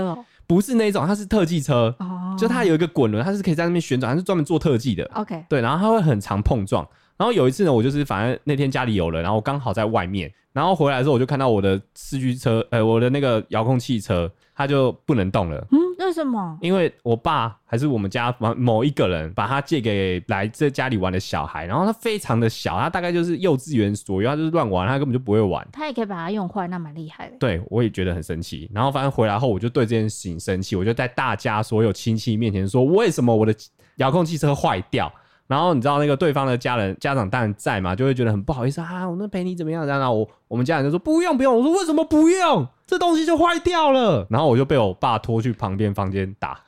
不是那种，它是特技车，oh. 就它有一个滚轮，它是可以在那边旋转，它是专门做特技的。OK，对，然后它会很常碰撞。然后有一次呢，我就是反正那天家里有了，然后我刚好在外面，然后回来的时候我就看到我的四驱车，呃，我的那个遥控汽车，它就不能动了。嗯，为什么？因为我爸还是我们家某一个人把他借给来这家里玩的小孩，然后他非常的小，他大概就是幼稚园左右，他就是乱玩，他根本就不会玩。他也可以把它用坏，那蛮厉害的。对，我也觉得很神奇。然后反正回来后，我就对这件事情生气，我就在大家所有亲戚面前说，为什么我的遥控汽车坏掉？然后你知道那个对方的家人家长当然在嘛，就会觉得很不好意思啊，我那陪你怎么样？然后我我们家人就说不用不用，我说为什么不用？这东西就坏掉了。然后我就被我爸拖去旁边房间打。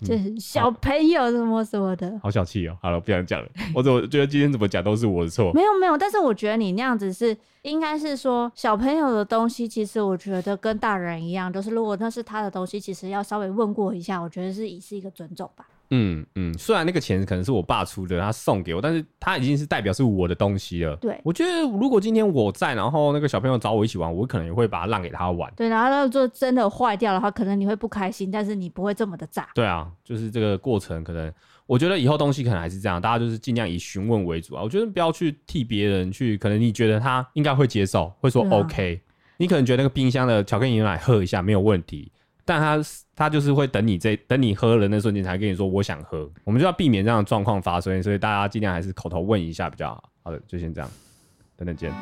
就是小朋友什么什么的，嗯、好小气哦。好了，不想讲了。我怎么觉得今天怎么讲都是我的错？没有没有，但是我觉得你那样子是应该是说小朋友的东西，其实我觉得跟大人一样，就是如果那是他的东西，其实要稍微问过一下，我觉得是以是一个尊重吧。嗯嗯，虽然那个钱可能是我爸出的，他送给我，但是他已经是代表是我的东西了。对，我觉得如果今天我在，然后那个小朋友找我一起玩，我可能也会把它让给他玩。对，然后他就真的坏掉的话，可能你会不开心，但是你不会这么的炸。对啊，就是这个过程，可能我觉得以后东西可能还是这样，大家就是尽量以询问为主啊。我觉得不要去替别人去，可能你觉得他应该会接受，会说 OK，啊，你可能觉得那个冰箱的巧克力牛奶喝一下没有问题。但他他就是会等你这等你喝了那瞬间才跟你说我想喝，我们就要避免这样的状况发生，所以大家尽量还是口头问一下比较好。好的，就先这样，等等见。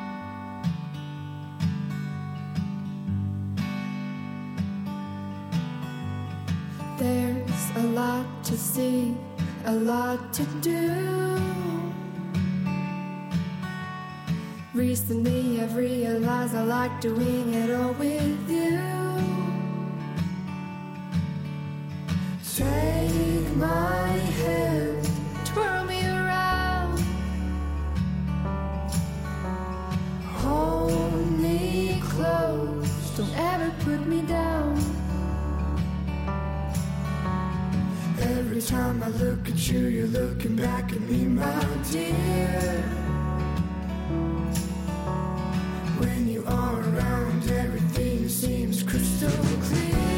There's a lot to see, a lot to do. Recently I've realized I like doing it all with you. Take my hand, twirl me around, hold me close, don't ever put me down. Every time I look at you, you're looking back at me, my dear. When you are around, everything seems crystal clear.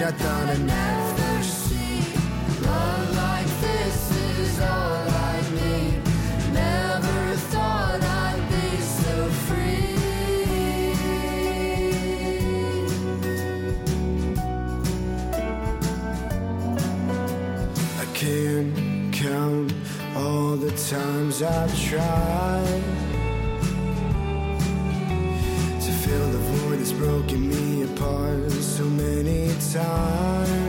Sweet, I thought I'd never see love like this is all I need. Never thought I'd be so free. I can't count all the times I've tried time.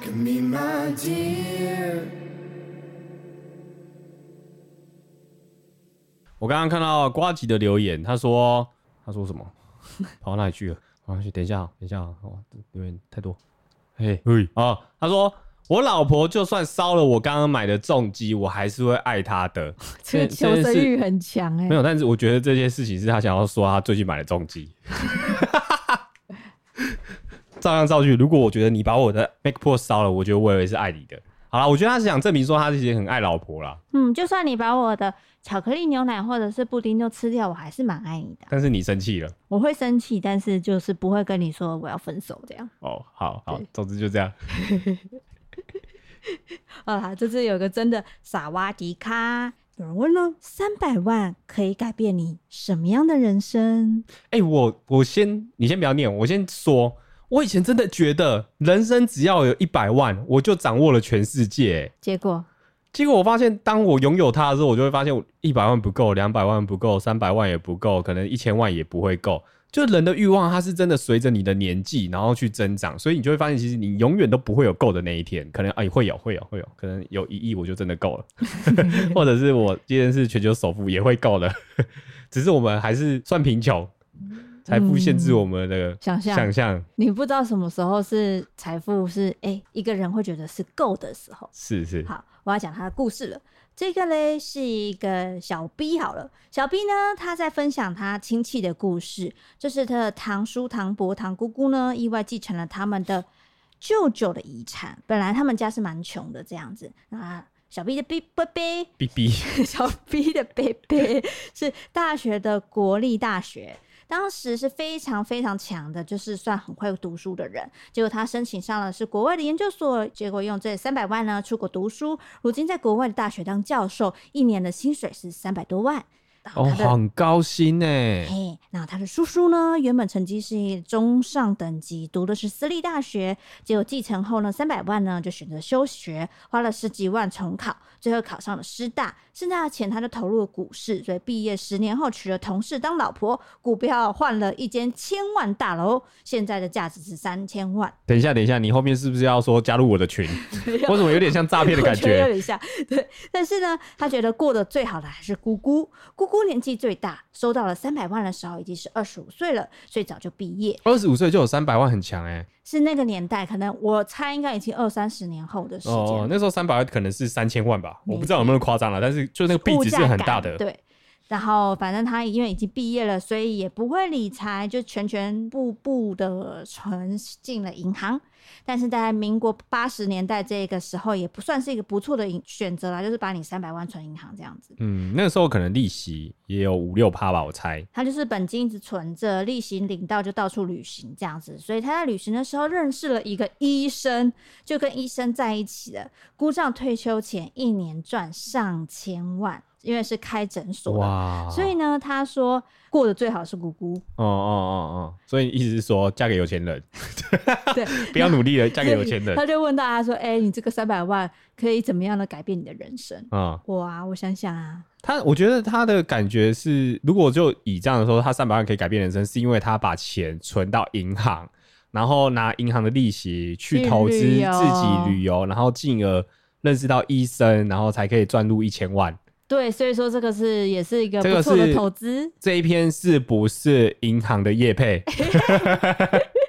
Back at me, my dear. 我刚刚看到瓜吉的留言，他说他说什么？跑到哪里去了？跑哪去？等一下，等一下，哦，留言太多。嘿，嘿，啊，他说我老婆就算烧了我刚刚买的重机，我还是会爱她的。这个求生欲很强哎。没有，但是我觉得这件事情是他想要说他最近买的重机。照样造句，如果我觉得你把我的 MacBook 烧了，我觉得我以为是爱你的。好了，我觉得他是想证明说他其实很爱老婆啦。嗯，就算你把我的巧克力牛奶或者是布丁都吃掉，我还是蛮爱你的。但是你生气了，我会生气，但是就是不会跟你说我要分手这样。哦，好好，总之就这样。好啦，这次有个真的傻瓜迪卡，有人问了：三百万可以改变你什么样的人生？哎、欸，我我先，你先不要念，我先说。我以前真的觉得人生只要有一百万，我就掌握了全世界。结果，结果我发现，当我拥有它的时候，我就会发现，一百万不够，两百万不够，三百万也不够，可能一千万也不会够。就人的欲望，它是真的随着你的年纪，然后去增长，所以你就会发现，其实你永远都不会有够的那一天。可能哎，会有，会有，会有，可能有一亿我就真的够了，或者是我今天是全球首富也会够了，只是我们还是算贫穷。财富限制我们的想象，想象。你不知道什么时候是财富是哎、欸，一个人会觉得是够的时候。是是。好，我要讲他的故事了。这个嘞是一个小 B 好了，小 B 呢，他在分享他亲戚的故事，就是他的堂叔、堂伯、堂姑姑呢，意外继承了他们的舅舅的遗产。本来他们家是蛮穷的这样子。那小 B 的 B B B B，小 B 的 B B 是大学的国立大学。当时是非常非常强的，就是算很会读书的人。结果他申请上了是国外的研究所，结果用这三百万呢出国读书，如今在国外的大学当教授，一年的薪水是三百多万。哦，很高薪呢。嘿，那他的叔叔呢，原本成绩是中上等级，读的是私立大学，结果继承后呢，三百万呢就选择休学，花了十几万重考，最后考上了师大。剩下的钱他就投入了股市，所以毕业十年后娶了同事当老婆，股票换了一间千万大楼，现在的价值是三千万。等一下，等一下，你后面是不是要说加入我的群？我怎么有点像诈骗的感觉？有点像，对。但是呢，他觉得过得最好的还是姑姑，姑姑年纪最大，收到了三百万的时候已经是二十五岁了，所以早就毕业。二十五岁就有三百万，很强哎、欸。是那个年代，可能我猜应该已经二三十年后的。哦，那时候三百万可能是三千万吧，我不知道有没有夸张了，但是就那个币值是很大的。对，然后反正他因为已经毕业了，所以也不会理财，就全全部部的存进了银行。但是在民国八十年代这个时候，也不算是一个不错的选择啦，就是把你三百万存银行这样子。嗯，那个时候可能利息也有五六趴吧，我猜。他就是本金一直存着，利息领到就到处旅行这样子。所以他在旅行的时候认识了一个医生，就跟医生在一起了。姑丈退休前一年赚上千万。因为是开诊所哇，所以呢，他说过得最好是姑姑。哦哦哦哦，所以意思是说嫁给有钱人，对，不要努力了，嫁给有钱人。他就问大家说：“哎、欸，你这个三百万可以怎么样的改变你的人生？”啊、嗯，哇，我想想啊，他我觉得他的感觉是，如果就以这样的说，他三百万可以改变人生，是因为他把钱存到银行，然后拿银行的利息去投资自己旅游，然后进而认识到医生，然后才可以赚入一千万。对，所以说这个是也是一个不错的投资。这，一篇是不是银行的业配？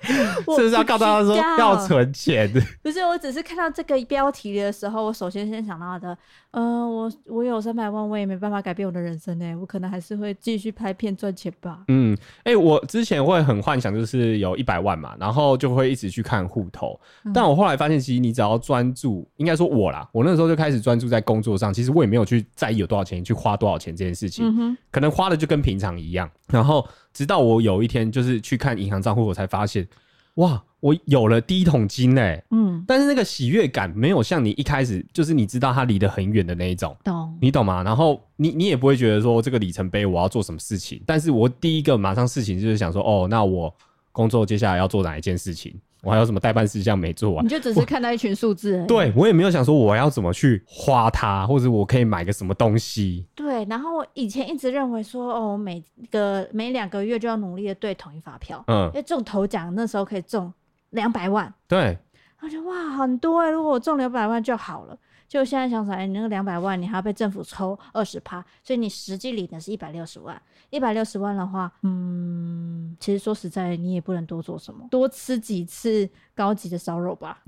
是不是要告诉他说要存钱？不是，我只是看到这个标题的时候，我首先先想到的，嗯、呃，我我有三百万，我也没办法改变我的人生呢，我可能还是会继续拍片赚钱吧。嗯，哎、欸，我之前会很幻想，就是有一百万嘛，然后就会一直去看户头、嗯。但我后来发现，其实你只要专注，应该说我啦，我那时候就开始专注在工作上，其实我也没有去在意有多少钱，去花多少钱这件事情，嗯、可能花的就跟平常一样。然后直到我有一天就是去看银行账户，我才发现。哇，我有了第一桶金嘞！嗯，但是那个喜悦感没有像你一开始就是你知道它离得很远的那一种，懂？你懂吗？然后你你也不会觉得说这个里程碑我要做什么事情，但是我第一个马上事情就是想说，哦，那我工作接下来要做哪一件事情？我还有什么代办事项没做完？你就只是看到一群数字而已。对，我也没有想说我要怎么去花它，或者我可以买个什么东西。对，然后我以前一直认为说，哦，每个每两个月就要努力的对统一发票，嗯，因为中头奖那时候可以中两百万。对，我觉得哇，很多哎、欸！如果我中两百万就好了。就现在想起来，你那个两百万，你还要被政府抽二十趴，所以你实际领的是一百六十万。一百六十万的话，嗯，其实说实在，你也不能多做什么，多吃几次高级的烧肉吧。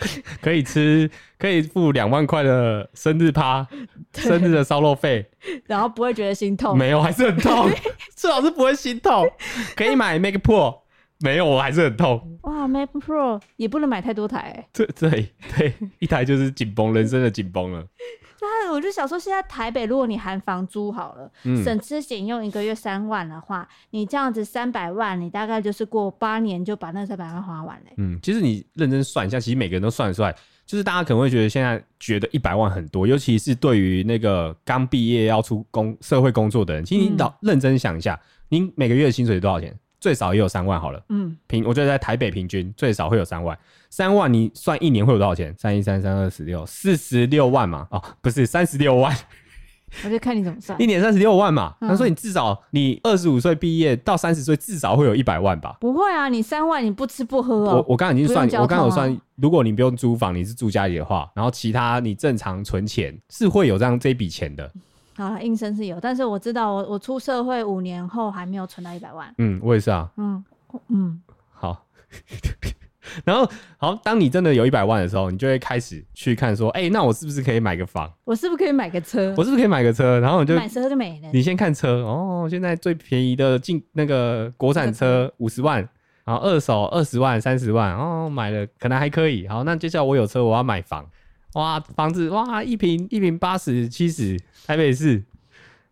可以吃，可以付两万块的生日趴，生日的烧肉费，然后不会觉得心痛。没有，还是很痛，最好是不会心痛。可以买 Mac Pro，没有，我还是很痛。哇，Mac Pro 也不能买太多台、欸。对对对，一台就是紧绷，人生的紧绷了。对，我就想说，现在台北，如果你含房租好了，嗯、省吃俭用一个月三万的话，你这样子三百万，你大概就是过八年就把那三百万花完了。嗯，其实你认真算一下，其实每个人都算得出来。就是大家可能会觉得现在觉得一百万很多，尤其是对于那个刚毕业要出工社会工作的人，其实你老认真想一下，您、嗯、每个月的薪水多少钱？最少也有三万好了。嗯，平我觉得在台北平均最少会有三万。三万，你算一年会有多少钱？三一三三二十六，四十六万嘛？哦，不是三十六万，我就看你怎么算。一年三十六万嘛？他说、嗯、你至少你二十五岁毕业到三十岁，至少会有一百万吧？不会啊，你三万你不吃不喝哦。我我刚刚已经算，我刚刚有算，如果你不用租房，你是住家里的话，然后其他你正常存钱是会有这样这笔钱的。好了，应声是有，但是我知道我我出社会五年后还没有存到一百万。嗯，我也是啊。嗯嗯，好。然后，好，当你真的有一百万的时候，你就会开始去看说，哎、欸，那我是不是可以买个房？我是不是可以买个车？我是不是可以买个车？然后你就买车就没了。你先看车哦，现在最便宜的进那个国产车五十万，然后二手二十万、三十万哦，买了可能还可以。好，那接下来我有车，我要买房，哇，房子哇，一平一平八十七十，台北市。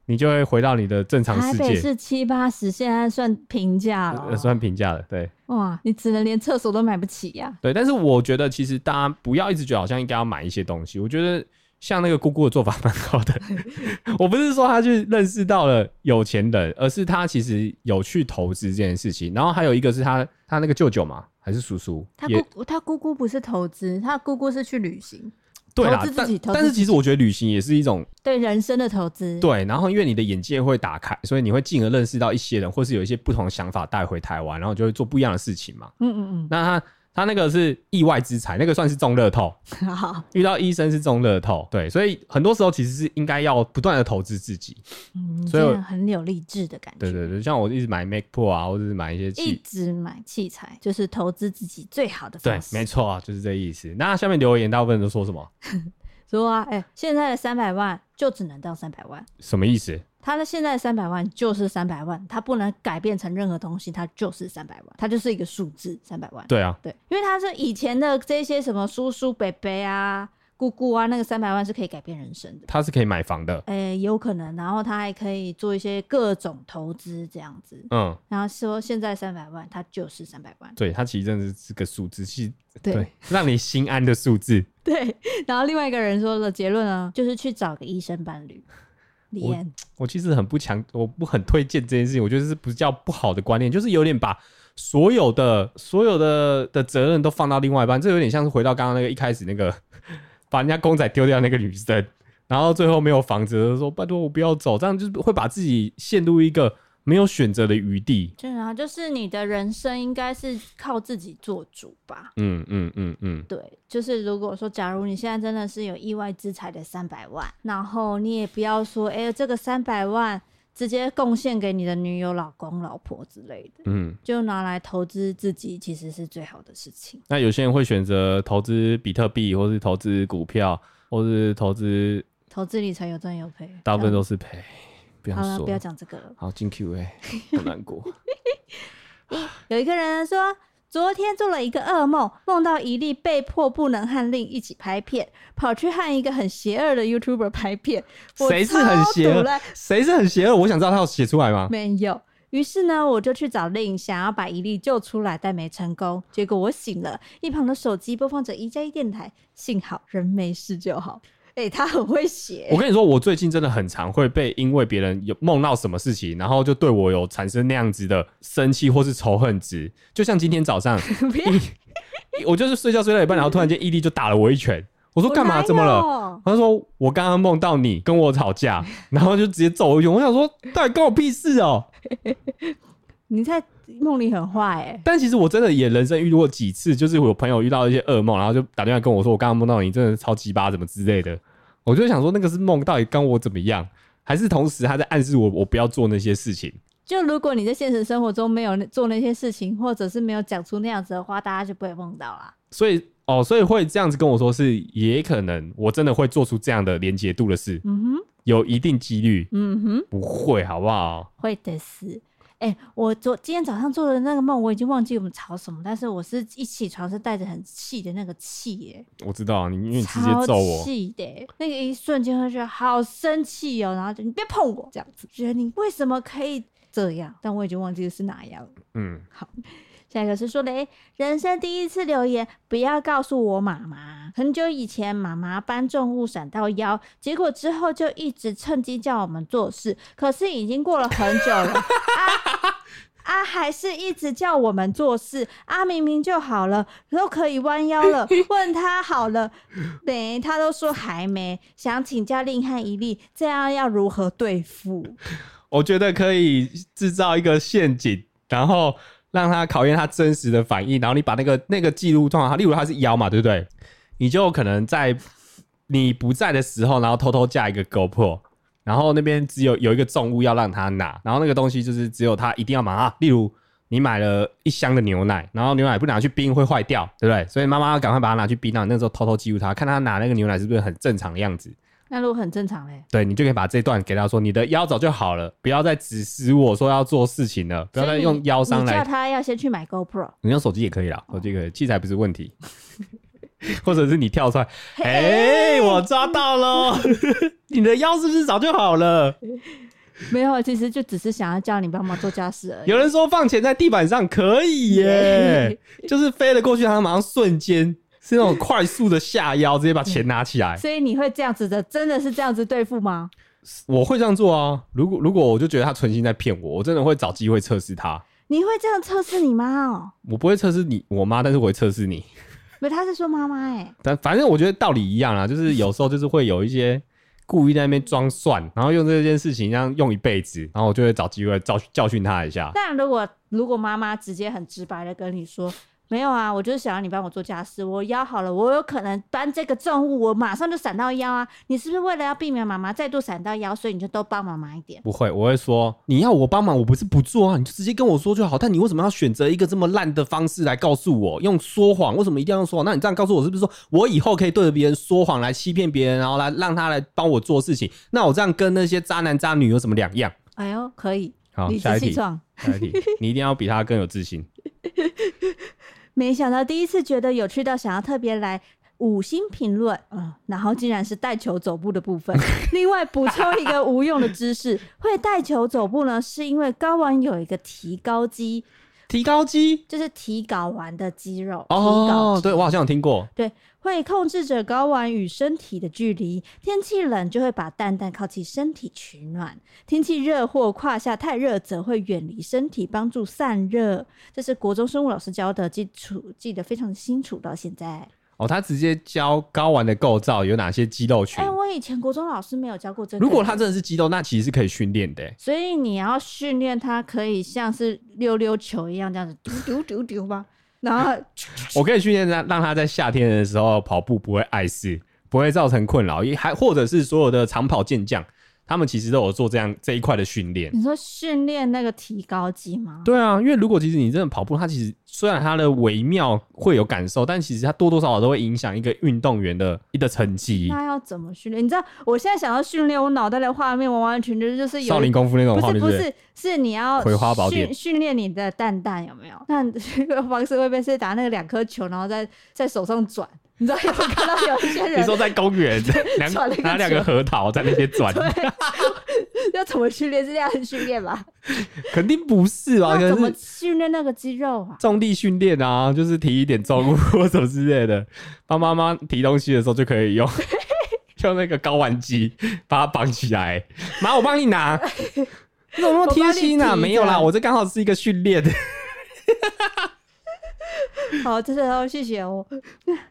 你就会回到你的正常世界。台北是七八十，现在算平价了，算平价了。对，哇，你只能连厕所都买不起呀、啊。对，但是我觉得其实大家不要一直觉得好像应该要买一些东西。我觉得像那个姑姑的做法蛮好的。我不是说他去认识到了有钱人，而是他其实有去投资这件事情。然后还有一个是他他那个舅舅嘛，还是叔叔？他姑他姑姑不是投资，他姑姑是去旅行。对啦，但但是其实我觉得旅行也是一种对人生的投资。对，然后因为你的眼界会打开，所以你会进而认识到一些人，或是有一些不同的想法带回台湾，然后就会做不一样的事情嘛。嗯嗯嗯。那他。他那个是意外之财，那个算是中乐透。好，遇到医生是中乐透，对，所以很多时候其实是应该要不断的投资自己。嗯，所以很有励志的感觉。对对对，像我一直买 Mac Pro 啊，或者是买一些器，一直买器材，就是投资自己最好的方式。对，没错啊，就是这意思。那下面留言大部分都说什么？说啊，哎、欸，现在的三百万就只能到三百万，什么意思？他的现在三百万就是三百万，他不能改变成任何东西，他就是三百万，他就是一个数字三百万。对啊，对，因为他是以前的这些什么叔叔伯伯啊、姑姑啊，那个三百万是可以改变人生的，他是可以买房的，哎、欸，有可能，然后他还可以做一些各种投资这样子，嗯，然后说现在三百万，他就是三百万，对，他其实真的是个数字，是，对，对，让你心安的数字，对。然后另外一个人说的结论呢，就是去找个医生伴侣。我我其实很不强，我不很推荐这件事情。我觉得是不叫不好的观念，就是有点把所有的所有的的责任都放到另外一半。这有点像是回到刚刚那个一开始那个 把人家公仔丢掉那个女生，然后最后没有房子，说拜托我不要走，这样就是会把自己陷入一个。没有选择的余地。对啊，就是你的人生应该是靠自己做主吧。嗯嗯嗯嗯。对，就是如果说，假如你现在真的是有意外之财的三百万，然后你也不要说，哎，这个三百万直接贡献给你的女友、老公、老婆之类的。嗯。就拿来投资自己，其实是最好的事情。那有些人会选择投资比特币，或是投资股票，或是投资投资理财有赚有赔，大部分都是赔。好了，不要讲这个了。好，进 Q&A，好难过。有一个人说，昨天做了一个噩梦，梦到一粒被迫不能和另一起拍片，跑去和一个很邪恶的 YouTuber 拍片。谁是很邪恶？谁是很邪恶？我想知道他有写出来吗？没有。于是呢，我就去找令，想要把一粒救出来，但没成功。结果我醒了，一旁的手机播放着一加一电台，幸好人没事就好。哎、欸，他很会写。我跟你说，我最近真的很常会被因为别人有梦到什么事情，然后就对我有产生那样子的生气或是仇恨值。就像今天早上，我就是睡觉睡到一半，然后突然间伊利就打了我一拳。我说干嘛？怎么了？他说我刚刚梦到你跟我吵架，然后就直接揍我一拳。我想说，到底关我屁事哦、喔？你在梦里很坏哎、欸。但其实我真的也人生遇过几次，就是我朋友遇到一些噩梦，然后就打电话跟我说，我刚刚梦到你，真的超鸡巴，怎么之类的。我就想说，那个是梦，到底跟我怎么样？还是同时他在暗示我，我不要做那些事情？就如果你在现实生活中没有做那些事情，或者是没有讲出那样子的话，大家就不会梦到啦。所以哦，所以会这样子跟我说，是也可能我真的会做出这样的连结度的事。嗯哼，有一定几率。嗯哼，不会，好不好？会的是。哎、欸，我昨今天早上做的那个梦，我已经忘记我们吵什么，但是我是一起床是带着很气的那个气耶。我知道你，因为你直接揍我，气的，那个一瞬间会觉得好生气哦，然后就你别碰我这样子，觉得你为什么可以这样？但我已经忘记是哪样。嗯，好。下一个是说嘞，人生第一次留言，不要告诉我妈妈。很久以前，妈妈搬重物闪到腰，结果之后就一直趁机叫我们做事。可是已经过了很久了，啊啊，还是一直叫我们做事。啊，明明就好了，都可以弯腰了。问他好了没？他都说还没。想请教令汉一例，这样要如何对付？我觉得可以制造一个陷阱，然后。让他考验他真实的反应，然后你把那个那个记录状况，例如他是腰嘛，对不对？你就可能在你不在的时候，然后偷偷架一个 GoPro，然后那边只有有一个重物要让他拿，然后那个东西就是只有他一定要拿。例如你买了一箱的牛奶，然后牛奶不拿去冰会坏掉，对不对？所以妈妈要赶快把它拿去冰，那那时候偷偷记录他，看他拿那个牛奶是不是很正常的样子。那如果很正常嘞，对，你就可以把这段给他说，你的腰早就好了，不要再指使我说要做事情了，不要再用腰伤来。叫他要先去买 GoPro，你用手机也可以啦，手机可以，器材不是问题。或者是你跳出来，哎、欸，我抓到了，你的腰是不是早就好了？没有，其实就只是想要叫你帮忙做家事而已。有人说放钱在地板上可以耶，就是飞了过去，他马上瞬间。是那种快速的下腰，直接把钱拿起来。所以你会这样子的，真的是这样子对付吗？我会这样做啊。如果如果我就觉得他存心在骗我，我真的会找机会测试他。你会这样测试你妈哦？我不会测试你我妈，但是我会测试你。没，他是说妈妈哎。但反正我觉得道理一样啊，就是有时候就是会有一些故意在那边装蒜，然后用这件事情这样用一辈子，然后我就会找机会教教训他一下。但如果如果妈妈直接很直白的跟你说。没有啊，我就是想要你帮我做家事。我腰好了，我有可能搬这个重物，我马上就闪到腰啊。你是不是为了要避免妈妈再度闪到腰，所以你就都帮妈妈一点？不会，我会说你要我帮忙，我不是不做啊，你就直接跟我说就好。但你为什么要选择一个这么烂的方式来告诉我？用说谎？为什么一定要用说谎？那你这样告诉我，是不是说我以后可以对着别人说谎来欺骗别人，然后来让他来帮我做事情？那我这样跟那些渣男渣女有什么两样？哎呦，可以。好，下一题，下一题，你一定要比他更有自信。没想到第一次觉得有趣到想要特别来五星评论，嗯，然后竟然是带球走步的部分。另外补充一个无用的知识，会带球走步呢，是因为睾丸有一个提高肌。提高肌就是提睾丸的肌肉哦，对，我好像有听过。对，会控制着睾丸与身体的距离。天气冷就会把蛋蛋靠近身体取暖；天气热或胯下太热，则会远离身体，帮助散热。这是国中生物老师教的基础，记得非常清楚到现在。哦，他直接教睾丸的构造有哪些肌肉群？哎、欸，我以前国中老师没有教过这个。如果他真的是肌肉，那其实是可以训练的。所以你要训练他，可以像是溜溜球一样这样子丢丢丢丢吧。然后 我可以训练他，让他在夏天的时候跑步不会碍事，不会造成困扰，也还或者是所有的长跑健将。他们其实都有做这样这一块的训练。你说训练那个提高肌吗？对啊，因为如果其实你真的跑步，它其实虽然它的微妙会有感受，但其实它多多少少都会影响一个运动员的一个成绩。那要怎么训练？你知道，我现在想要训练，我脑袋的画面完完全全就是有少林功夫那种画面，不是不是，是你要葵花宝典训练你的蛋蛋有没有？那这个方式会不会是打那个两颗球，然后在在手上转？你知道有看到有一些人？你说在公园 拿两个核桃在那边转？要怎么训练？是这样训练吧？肯定不是吧？怎么训练那个肌肉啊？重力训练啊，就是提一点重物或什么之类的，帮妈妈提东西的时候就可以用，用那个睾丸机把它绑起来。妈，我帮你拿。你怎么那么贴心啊？没有啦，我这刚好是一个训练。好，这是哦谢谢哦。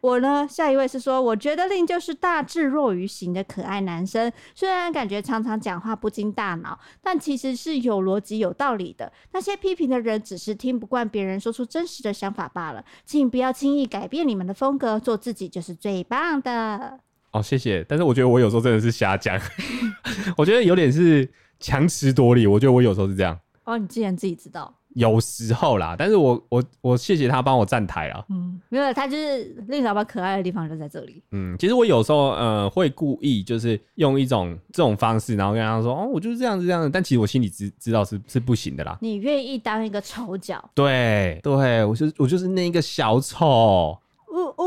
我呢，下一位是说，我觉得 Lin 就是大智若愚型的可爱男生，虽然感觉常常讲话不经大脑，但其实是有逻辑、有道理的。那些批评的人只是听不惯别人说出真实的想法罢了，请不要轻易改变你们的风格，做自己就是最棒的。哦，谢谢。但是我觉得我有时候真的是瞎讲，我觉得有点是强词夺理。我觉得我有时候是这样。哦，你既然自己知道。有时候啦，但是我我我谢谢他帮我站台啊。嗯，没有，他就是令老板可爱的地方就在这里。嗯，其实我有时候呃会故意就是用一种这种方式，然后跟他说哦，我就是这样子这样子，但其实我心里知知道是是不行的啦。你愿意当一个丑角？对对，我就是我就是那一个小丑。呜呜，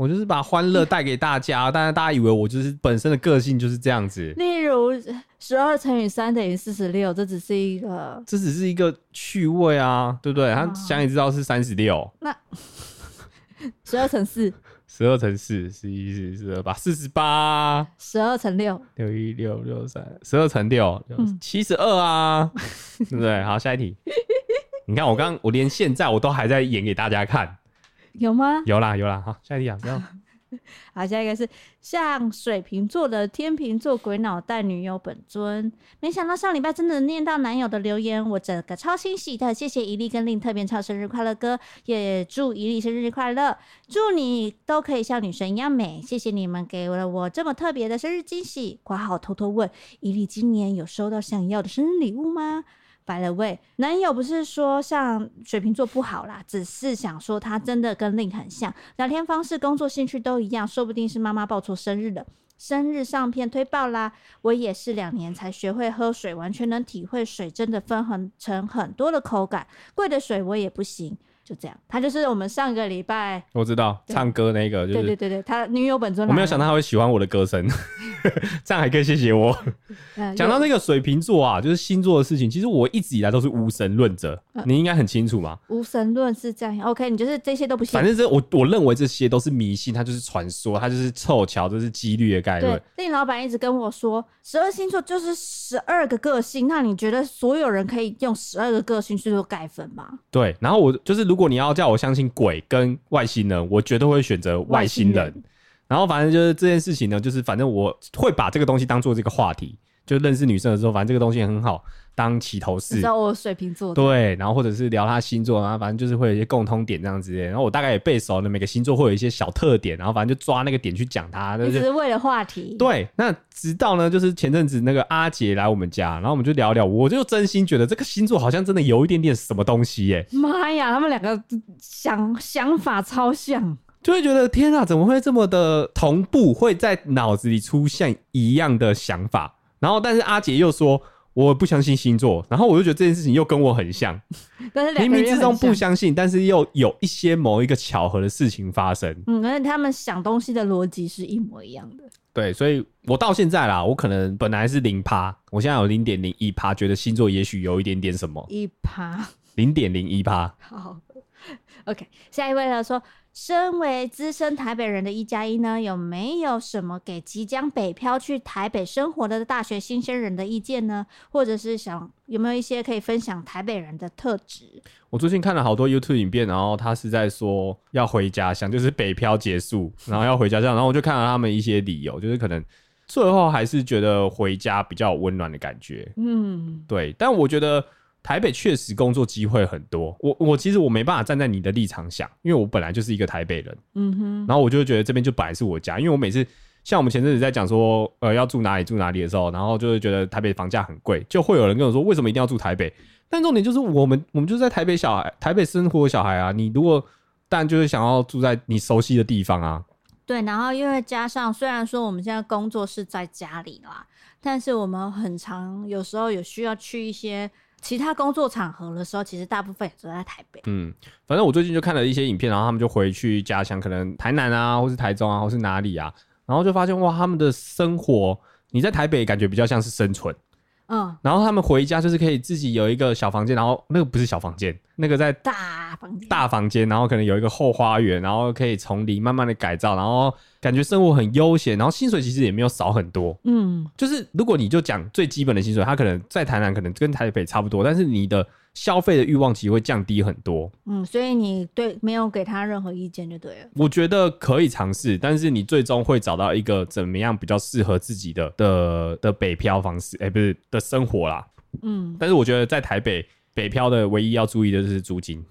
我就是把欢乐带给大家，但是大家以为我就是本身的个性就是这样子。例如，十二乘以三等于四十六，这只是一个，这只是一个趣味啊，对不对？他想也知道是三十六。那 十二乘四，十二乘四，十一、十十二八，四十八。十二乘六，六一六六三，十二乘六，七十二啊，对不对？好，下一题。你看，我刚我连现在我都还在演给大家看。有吗？有啦有啦，好，下一题啊，不要。好，下一个是像水瓶座的天秤座鬼脑袋女友本尊，没想到上礼拜真的念到男友的留言，我整个超欣喜的。谢谢伊利跟 Lin 特别唱生日快乐歌，也祝伊利生日快乐，祝你都可以像女神一样美。谢谢你们给了我这么特别的生日惊喜。括号偷偷问，伊利今年有收到想要的生日礼物吗？By the way，男友不是说像水瓶座不好啦，只是想说他真的跟 Lin 很像，聊天方式、工作兴趣都一样，说不定是妈妈报错生日了。生日上片推爆啦！我也是两年才学会喝水，完全能体会水真的分很成很多的口感，贵的水我也不行。就这样，他就是我们上个礼拜我知道唱歌那个，就是对对对对，他女友本尊。我没有想到他会喜欢我的歌声，这样还可以谢谢我。讲到那个水瓶座啊，就是星座的事情，其实我一直以来都是无神论者，你应该很清楚嘛。无神论是这样，OK，你就是这些都不信。反正这我我认为这些都是迷信，它就是传说，它就是凑巧，这是几率的概率。令老板一直跟我说，十二星座就是十二个个性，那你觉得所有人可以用十二个个性去做盖分吗？对，然后我就是如果你要叫我相信鬼跟外星人，我绝对会选择外星人。星人然后反正就是这件事情呢，就是反正我会把这个东西当做这个话题，就认识女生的时候，反正这个东西很好当起头式。你知道我水瓶座对，然后或者是聊他星座，然后反正就是会有一些共通点这样子。然后我大概也背熟了每个星座会有一些小特点，然后反正就抓那个点去讲它。就只是为了话题。对，那直到呢，就是前阵子那个阿杰来我们家，然后我们就聊聊，我就真心觉得这个星座好像真的有一点点什么东西耶。妈呀，他们两个想想法超像，就会觉得天啊，怎么会这么的同步，会在脑子里出现一样的想法。然后，但是阿杰又说。我不相信星座，然后我就觉得这件事情又跟我很像，但是冥冥之中不相信，但是又有一些某一个巧合的事情发生。嗯，而且他们想东西的逻辑是一模一样的。对，所以我到现在啦，我可能本来是零趴，我现在有零点零一趴，觉得星座也许有一点点什么。一趴，零点零一趴。好，OK，下一位呢说。身为资深台北人的一加一呢，有没有什么给即将北漂去台北生活的大学新鲜人的意见呢？或者是想有没有一些可以分享台北人的特质？我最近看了好多 YouTube 影片，然后他是在说要回家乡，就是北漂结束，然后要回家乡，然后我就看了他们一些理由，就是可能最后还是觉得回家比较有温暖的感觉。嗯，对，但我觉得。台北确实工作机会很多，我我其实我没办法站在你的立场想，因为我本来就是一个台北人，嗯哼，然后我就觉得这边就本来是我家，因为我每次像我们前阵子在讲说，呃，要住哪里住哪里的时候，然后就会觉得台北房价很贵，就会有人跟我说，为什么一定要住台北？但重点就是我们我们就是在台北小孩，台北生活的小孩啊，你如果但就是想要住在你熟悉的地方啊，对，然后因为加上虽然说我们现在工作是在家里啦，但是我们很常有时候有需要去一些。其他工作场合的时候，其实大部分也都在台北。嗯，反正我最近就看了一些影片，然后他们就回去家乡，可能台南啊，或是台中啊，或是哪里啊，然后就发现哇，他们的生活你在台北感觉比较像是生存，嗯，然后他们回家就是可以自己有一个小房间，然后那个不是小房间，那个在大房间，大房间，然后可能有一个后花园，然后可以从零慢慢的改造，然后感觉生活很悠闲，然后薪水其实也没有少很多。嗯，就是如果你就讲最基本的薪水，它可能在台南可能跟台北差不多，但是你的消费的欲望其实会降低很多。嗯，所以你对没有给他任何意见就对了。我觉得可以尝试，但是你最终会找到一个怎么样比较适合自己的的的北漂方式，哎、欸，不是的生活啦。嗯，但是我觉得在台北。北漂的唯一要注意的就是租金、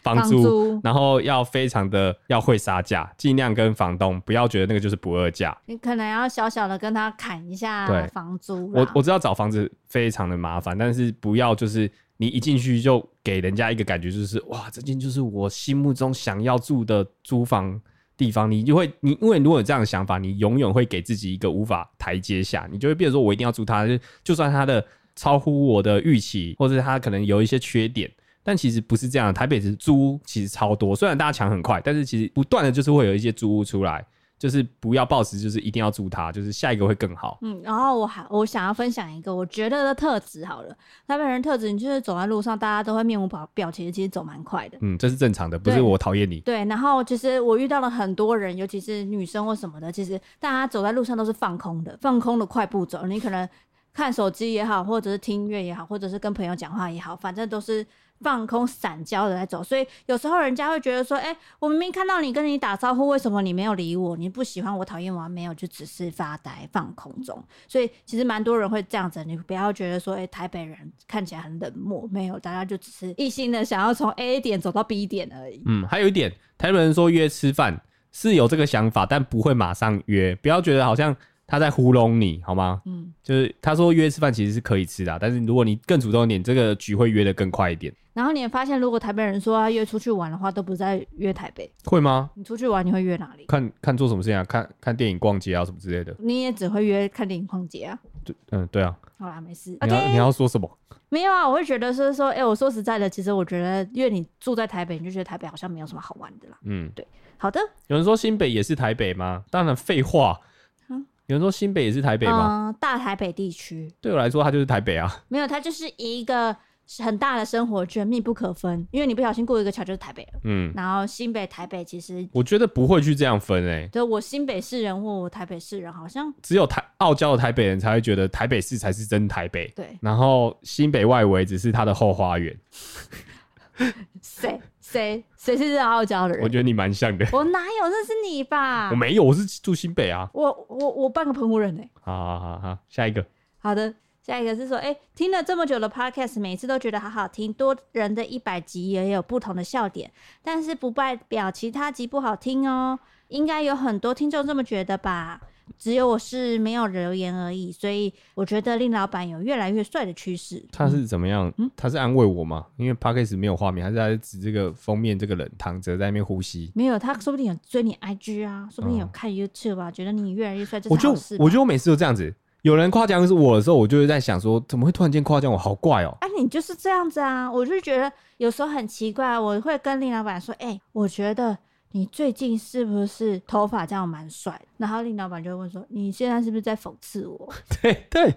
房租，然后要非常的要会杀价，尽量跟房东不要觉得那个就是不二价。你可能要小小的跟他砍一下房租。我我知道找房子非常的麻烦，但是不要就是你一进去就给人家一个感觉就是哇，这间就是我心目中想要住的租房地方，你就会你因为如果有这样的想法，你永远会给自己一个无法台阶下，你就会变成说我一定要住它，就就算它的。超乎我的预期，或者它可能有一些缺点，但其实不是这样。台北是租其实超多，虽然大家抢很快，但是其实不断的就是会有一些租屋出来，就是不要抱持就是一定要租它，就是下一个会更好。嗯，然后我还我想要分享一个我觉得的特质好了，台北人特质，你就是走在路上，大家都会面无表表情，其实走蛮快的。嗯，这是正常的，不是我讨厌你。对，然后其实我遇到了很多人，尤其是女生或什么的，其实大家走在路上都是放空的，放空的快步走，你可能。看手机也好，或者是听音乐也好，或者是跟朋友讲话也好，反正都是放空散焦的在走。所以有时候人家会觉得说：“哎、我明明看到你跟你打招呼，为什么你没有理我？你不喜欢我，讨厌我？没有，就只是发呆放空中。”所以其实蛮多人会这样子，你不要觉得说：“哎、台北人看起来很冷漠。”没有，大家就只是一心的想要从 A 点走到 B 点而已。嗯，还有一点，台北人说约吃饭是有这个想法，但不会马上约。不要觉得好像。他在糊弄你，好吗？嗯，就是他说约吃饭其实是可以吃的，但是如果你更主动一点，这个局会约的更快一点。然后你也发现，如果台北人说要约出去玩的话，都不在约台北，会吗？你出去玩你会约哪里？看看做什么事情啊？看看电影、逛街啊什么之类的。你也只会约看电影、逛街啊？对，嗯，对啊。好啦，没事。你要、okay? 你要说什么？没有啊，我会觉得是说，哎、欸，我说实在的，其实我觉得，因为你住在台北，你就觉得台北好像没有什么好玩的啦。嗯，对。好的。有人说新北也是台北吗？当然废话。有人说新北也是台北吗？嗯，大台北地区对我来说，它就是台北啊。没有，它就是一个很大的生活圈，密不可分。因为你不小心过一个桥就是台北了。嗯，然后新北、台北其实我觉得不会去这样分诶、欸。对，我新北市人或我台北市人，好像只有台傲娇的台北人才会觉得台北市才是真台北。对，然后新北外围只是它的后花园。谁？谁谁是这傲娇的人？我觉得你蛮像的。我哪有？那是你吧？我没有，我是住新北啊。我我我半个澎湖人呢。好好好好，下一个。好的，下一个是说，哎、欸，听了这么久的 podcast，每次都觉得好好听，多人的一百集也有不同的笑点，但是不代表其他集不好听哦。应该有很多听众这么觉得吧？只有我是没有留言而已，所以我觉得令老板有越来越帅的趋势。他是怎么样？嗯，他是安慰我吗？因为 Podcast 没有画面，还是在指这个封面这个人躺着在那边呼吸？没有，他说不定有追你 IG 啊，说不定有看 YouTube 啊，嗯、觉得你越来越帅。我就我觉得我每次都这样子，有人夸奖是我的时候，我就会在想说，怎么会突然间夸奖我？好怪哦、喔！啊，你就是这样子啊，我就觉得有时候很奇怪，我会跟林老板说，哎、欸，我觉得。你最近是不是头发这样蛮帅？然后林老板就会问说：“你现在是不是在讽刺我？”对 对，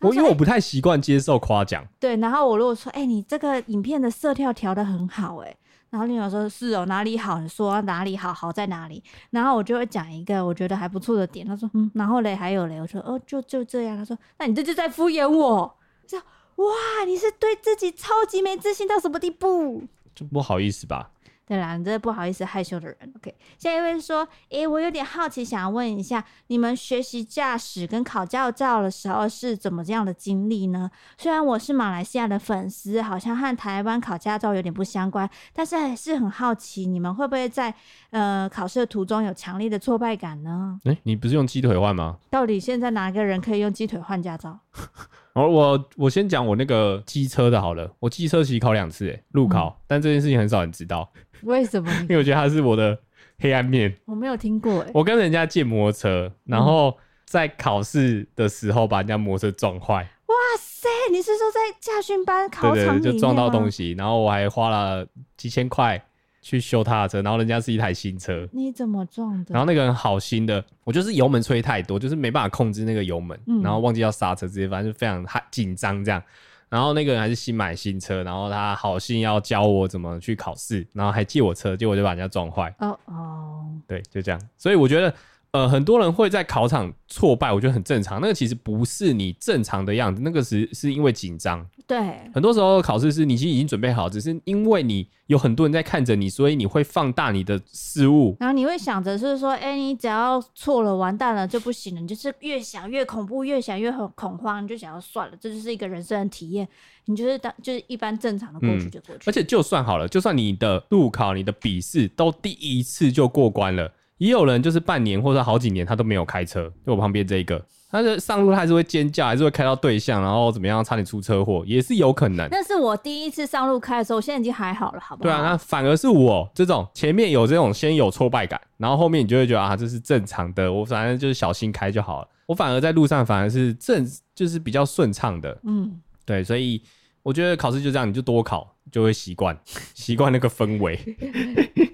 我因为我不太习惯接受夸奖。对，然后我如果说：“哎、欸，你这个影片的色调调的很好。”哎，然后林老板说：“是哦，哪里好？你说哪里好？好在哪里？”然后我就会讲一个我觉得还不错的点。他说：“嗯，然后嘞还有嘞。”我说：“哦，就就这样。”他说：“那你这就在敷衍我。”这样哇，你是对自己超级没自信到什么地步？就不好意思吧。对啦，你这不好意思害羞的人。OK，下一位说：“诶，我有点好奇，想要问一下，你们学习驾驶跟考驾照的时候是怎么这样的经历呢？虽然我是马来西亚的粉丝，好像和台湾考驾照有点不相关，但是还是很好奇，你们会不会在呃考试的途中有强烈的挫败感呢？”诶，你不是用鸡腿换吗？到底现在哪个人可以用鸡腿换驾照？我我我先讲我那个机车的好了，我机车其实考两次诶，路考，嗯，但这件事情很少人知道。为什么？因为我觉得它是我的黑暗面。我没有听过哎。我跟人家借摩托车，然后在考试的时候把人家摩托车撞坏。哇塞！你是说在驾训班考场就撞到东西，然后我还花了几千块去修他的车，然后人家是一台新车。你怎么撞的？然后那个人好心的，我就是油门吹太多，就是没办法控制那个油门，嗯、然后忘记要刹车，直接反正就非常害紧张这样。然后那个人还是新买新车，然后他好心要教我怎么去考试，然后还借我车，结果就把人家撞坏。哦哦，对，就这样。所以我觉得。呃，很多人会在考场挫败，我觉得很正常。那个其实不是你正常的样子，那个是是因为紧张。对，很多时候考试是你其实已经准备好，只是因为你有很多人在看着你，所以你会放大你的失误。然后你会想着是说，哎、欸，你只要错了，完蛋了就不行了。你就是越想越恐怖，越想越很恐慌，你就想要算了。这就是一个人生的体验。你就是当就是一般正常的过去就过去。嗯，而且就算好了，就算你的路考、你的笔试都第一次就过关了。也有人就是半年或者好几年他都没有开车，就我旁边这一个，他是上路他还是会尖叫，还是会开到对象，然后怎么样，差点出车祸，也是有可能。那是我第一次上路开的时候，我现在已经还好了，好不好？对啊，那反而是我这种前面有这种先有挫败感，然后后面你就会觉得啊，这是正常的，我反正就是小心开就好了。我反而在路上反而是正，就是比较顺畅的。嗯，对，所以我觉得考试就这样，你就多考就会习惯，习惯那个氛围。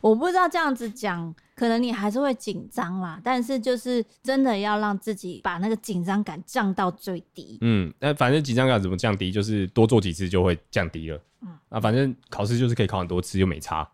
我不知道这样子讲，可能你还是会紧张啦。但是就是真的要让自己把那个紧张感降到最低。嗯，那反正紧张感怎么降低？就是多做几次就会降低了。嗯，啊，反正考试就是可以考很多次，又没差。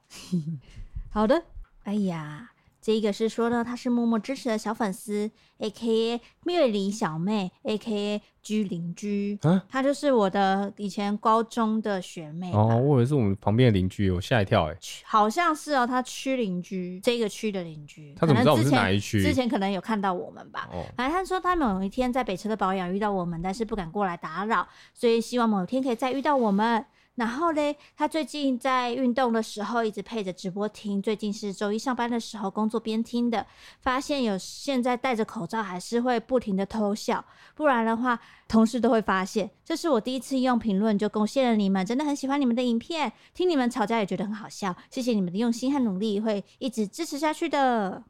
好的，哎呀。这一个是说呢，他是默默支持的小粉丝，A.K.A. 月里小妹，A.K.A. 居邻居，啊，他就是我的以前高中的学妹。哦，我以为是我们旁边的邻居，我吓一跳，哎，好像是哦，他区邻居，这个区的邻居，他怎么知道我们是哪一区？之前可能有看到我们吧。哦，反正他说他某一天在北车的保养遇到我们，但是不敢过来打扰，所以希望某一天可以再遇到我们。然后嘞，他最近在运动的时候一直配着直播听，最近是周一上班的时候工作边听的。发现有现在戴着口罩还是会不停的偷笑，不然的话同事都会发现。这是我第一次用评论就贡献了你们，真的很喜欢你们的影片，听你们吵架也觉得很好笑。谢谢你们的用心和努力，会一直支持下去的。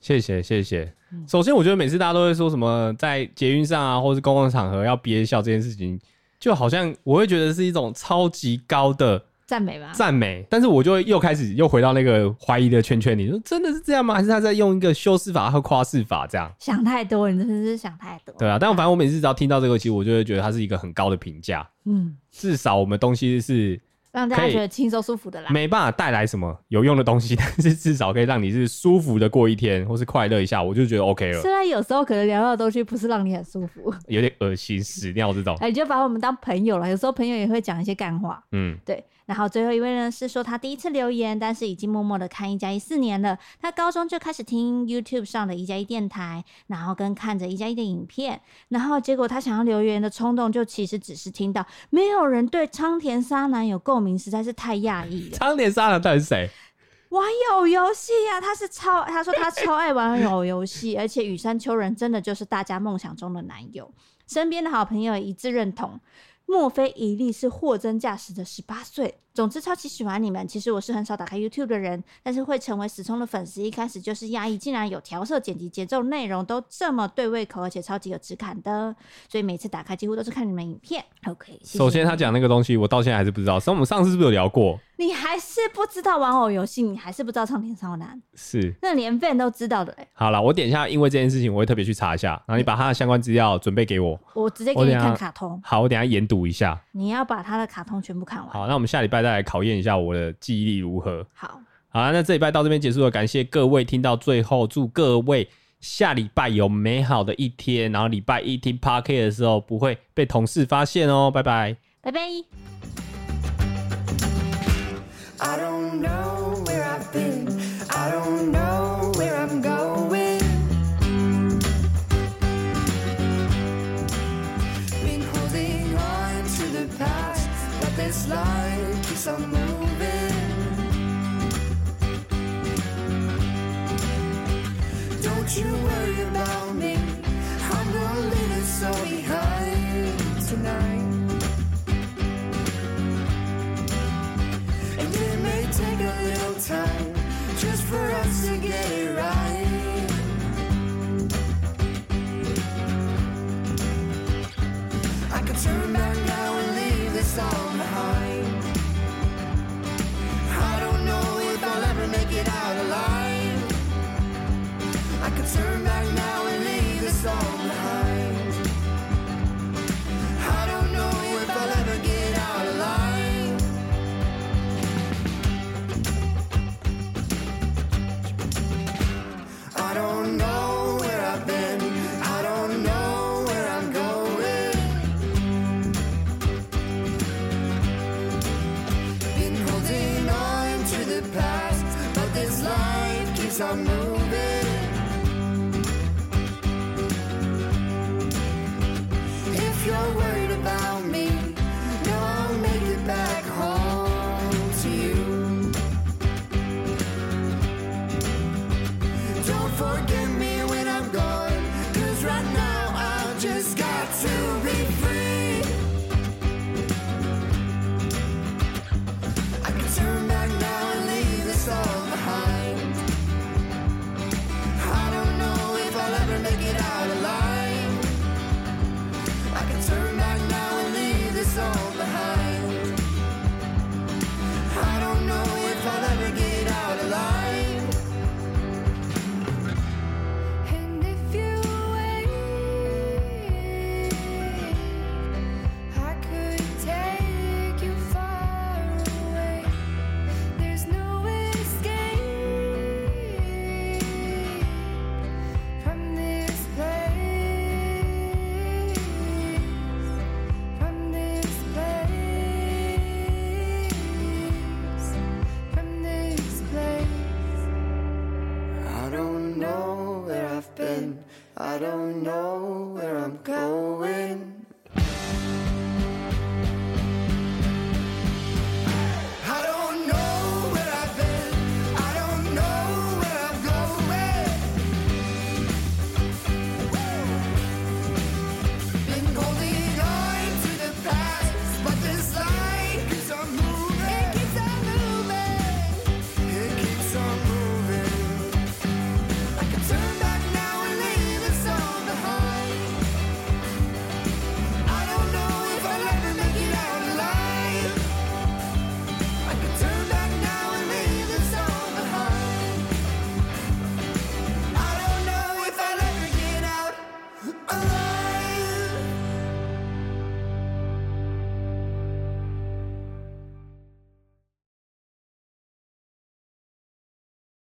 谢谢谢谢。首先，我觉得每次大家都会说什么在捷运上啊，或是公共场合要憋笑这件事情。就好像我会觉得是一种超级高的赞美吧，赞美。但是我就会又开始又回到那个怀疑的圈圈里，说真的是这样吗？还是他在用一个修饰法和夸饰法这样？想太多，你真的是想太多。对啊，但我反正我每次只要听到这个，其实我就会觉得它是一个很高的评价。嗯，至少我们东西是。让大家觉得轻松舒服的啦，没办法带来什么有用的东西，但是至少可以让你是舒服的过一天，或是快乐一下，我就觉得 OK 了。虽然有时候可能聊到的东西不是让你很舒服，有点恶心、屎尿这种，哎，你就把我们当朋友了。有时候朋友也会讲一些干话，嗯，对。然后最后一位呢是说他第一次留言，但是已经默默的看一加一四年了。他高中就开始听 YouTube 上的一加一电台，然后跟看着一加一的影片，然后结果他想要留言的冲动，就其实只是听到没有人对仓田沙男有共鸣，实在是太讶异了。仓田沙男到底是谁？玩偶游戏呀，他是超，他说他超爱玩偶游戏，而且羽山秋人真的就是大家梦想中的男友，身边的好朋友一致认同。莫非一粒是货真价实的十八岁？总之超级喜欢你们。其实我是很少打开 YouTube 的人，但是会成为死忠的粉丝。一开始就是压抑，竟然有调色、剪辑、节奏、内容都这么对胃口，而且超级有质感的。所以每次打开几乎都是看你们影片。OK，首先他讲那个东西，我到现在还是不知道。所以我们上次是不是有聊过？你还是不知道玩偶游戏，你还是不知道唱天超男，是那连 fan 都知道的哎。好了，我等一下，因为这件事情，我会特别去查一下，然后你把他的相关资料准备给我，我直接给你看卡通。好，我等一下研读一下。你要把他的卡通全部看完。好，那我们下礼拜再来考验一下我的记忆力如何。好，好啊，那这礼拜到这边结束了，感谢各位听到最后，祝各位下礼拜有美好的一天，然后礼拜一听 Podcast 的时候不会被同事发现哦，拜拜，拜拜。I don't know where I've been. I don't know where I'm going. Been holding on to the past, but this life keeps on moving. Don't you worry. time just for us to get it right. I could turn back now and leave this all behind. I don't know if I'll ever make it out alive. I could turn back now. I move.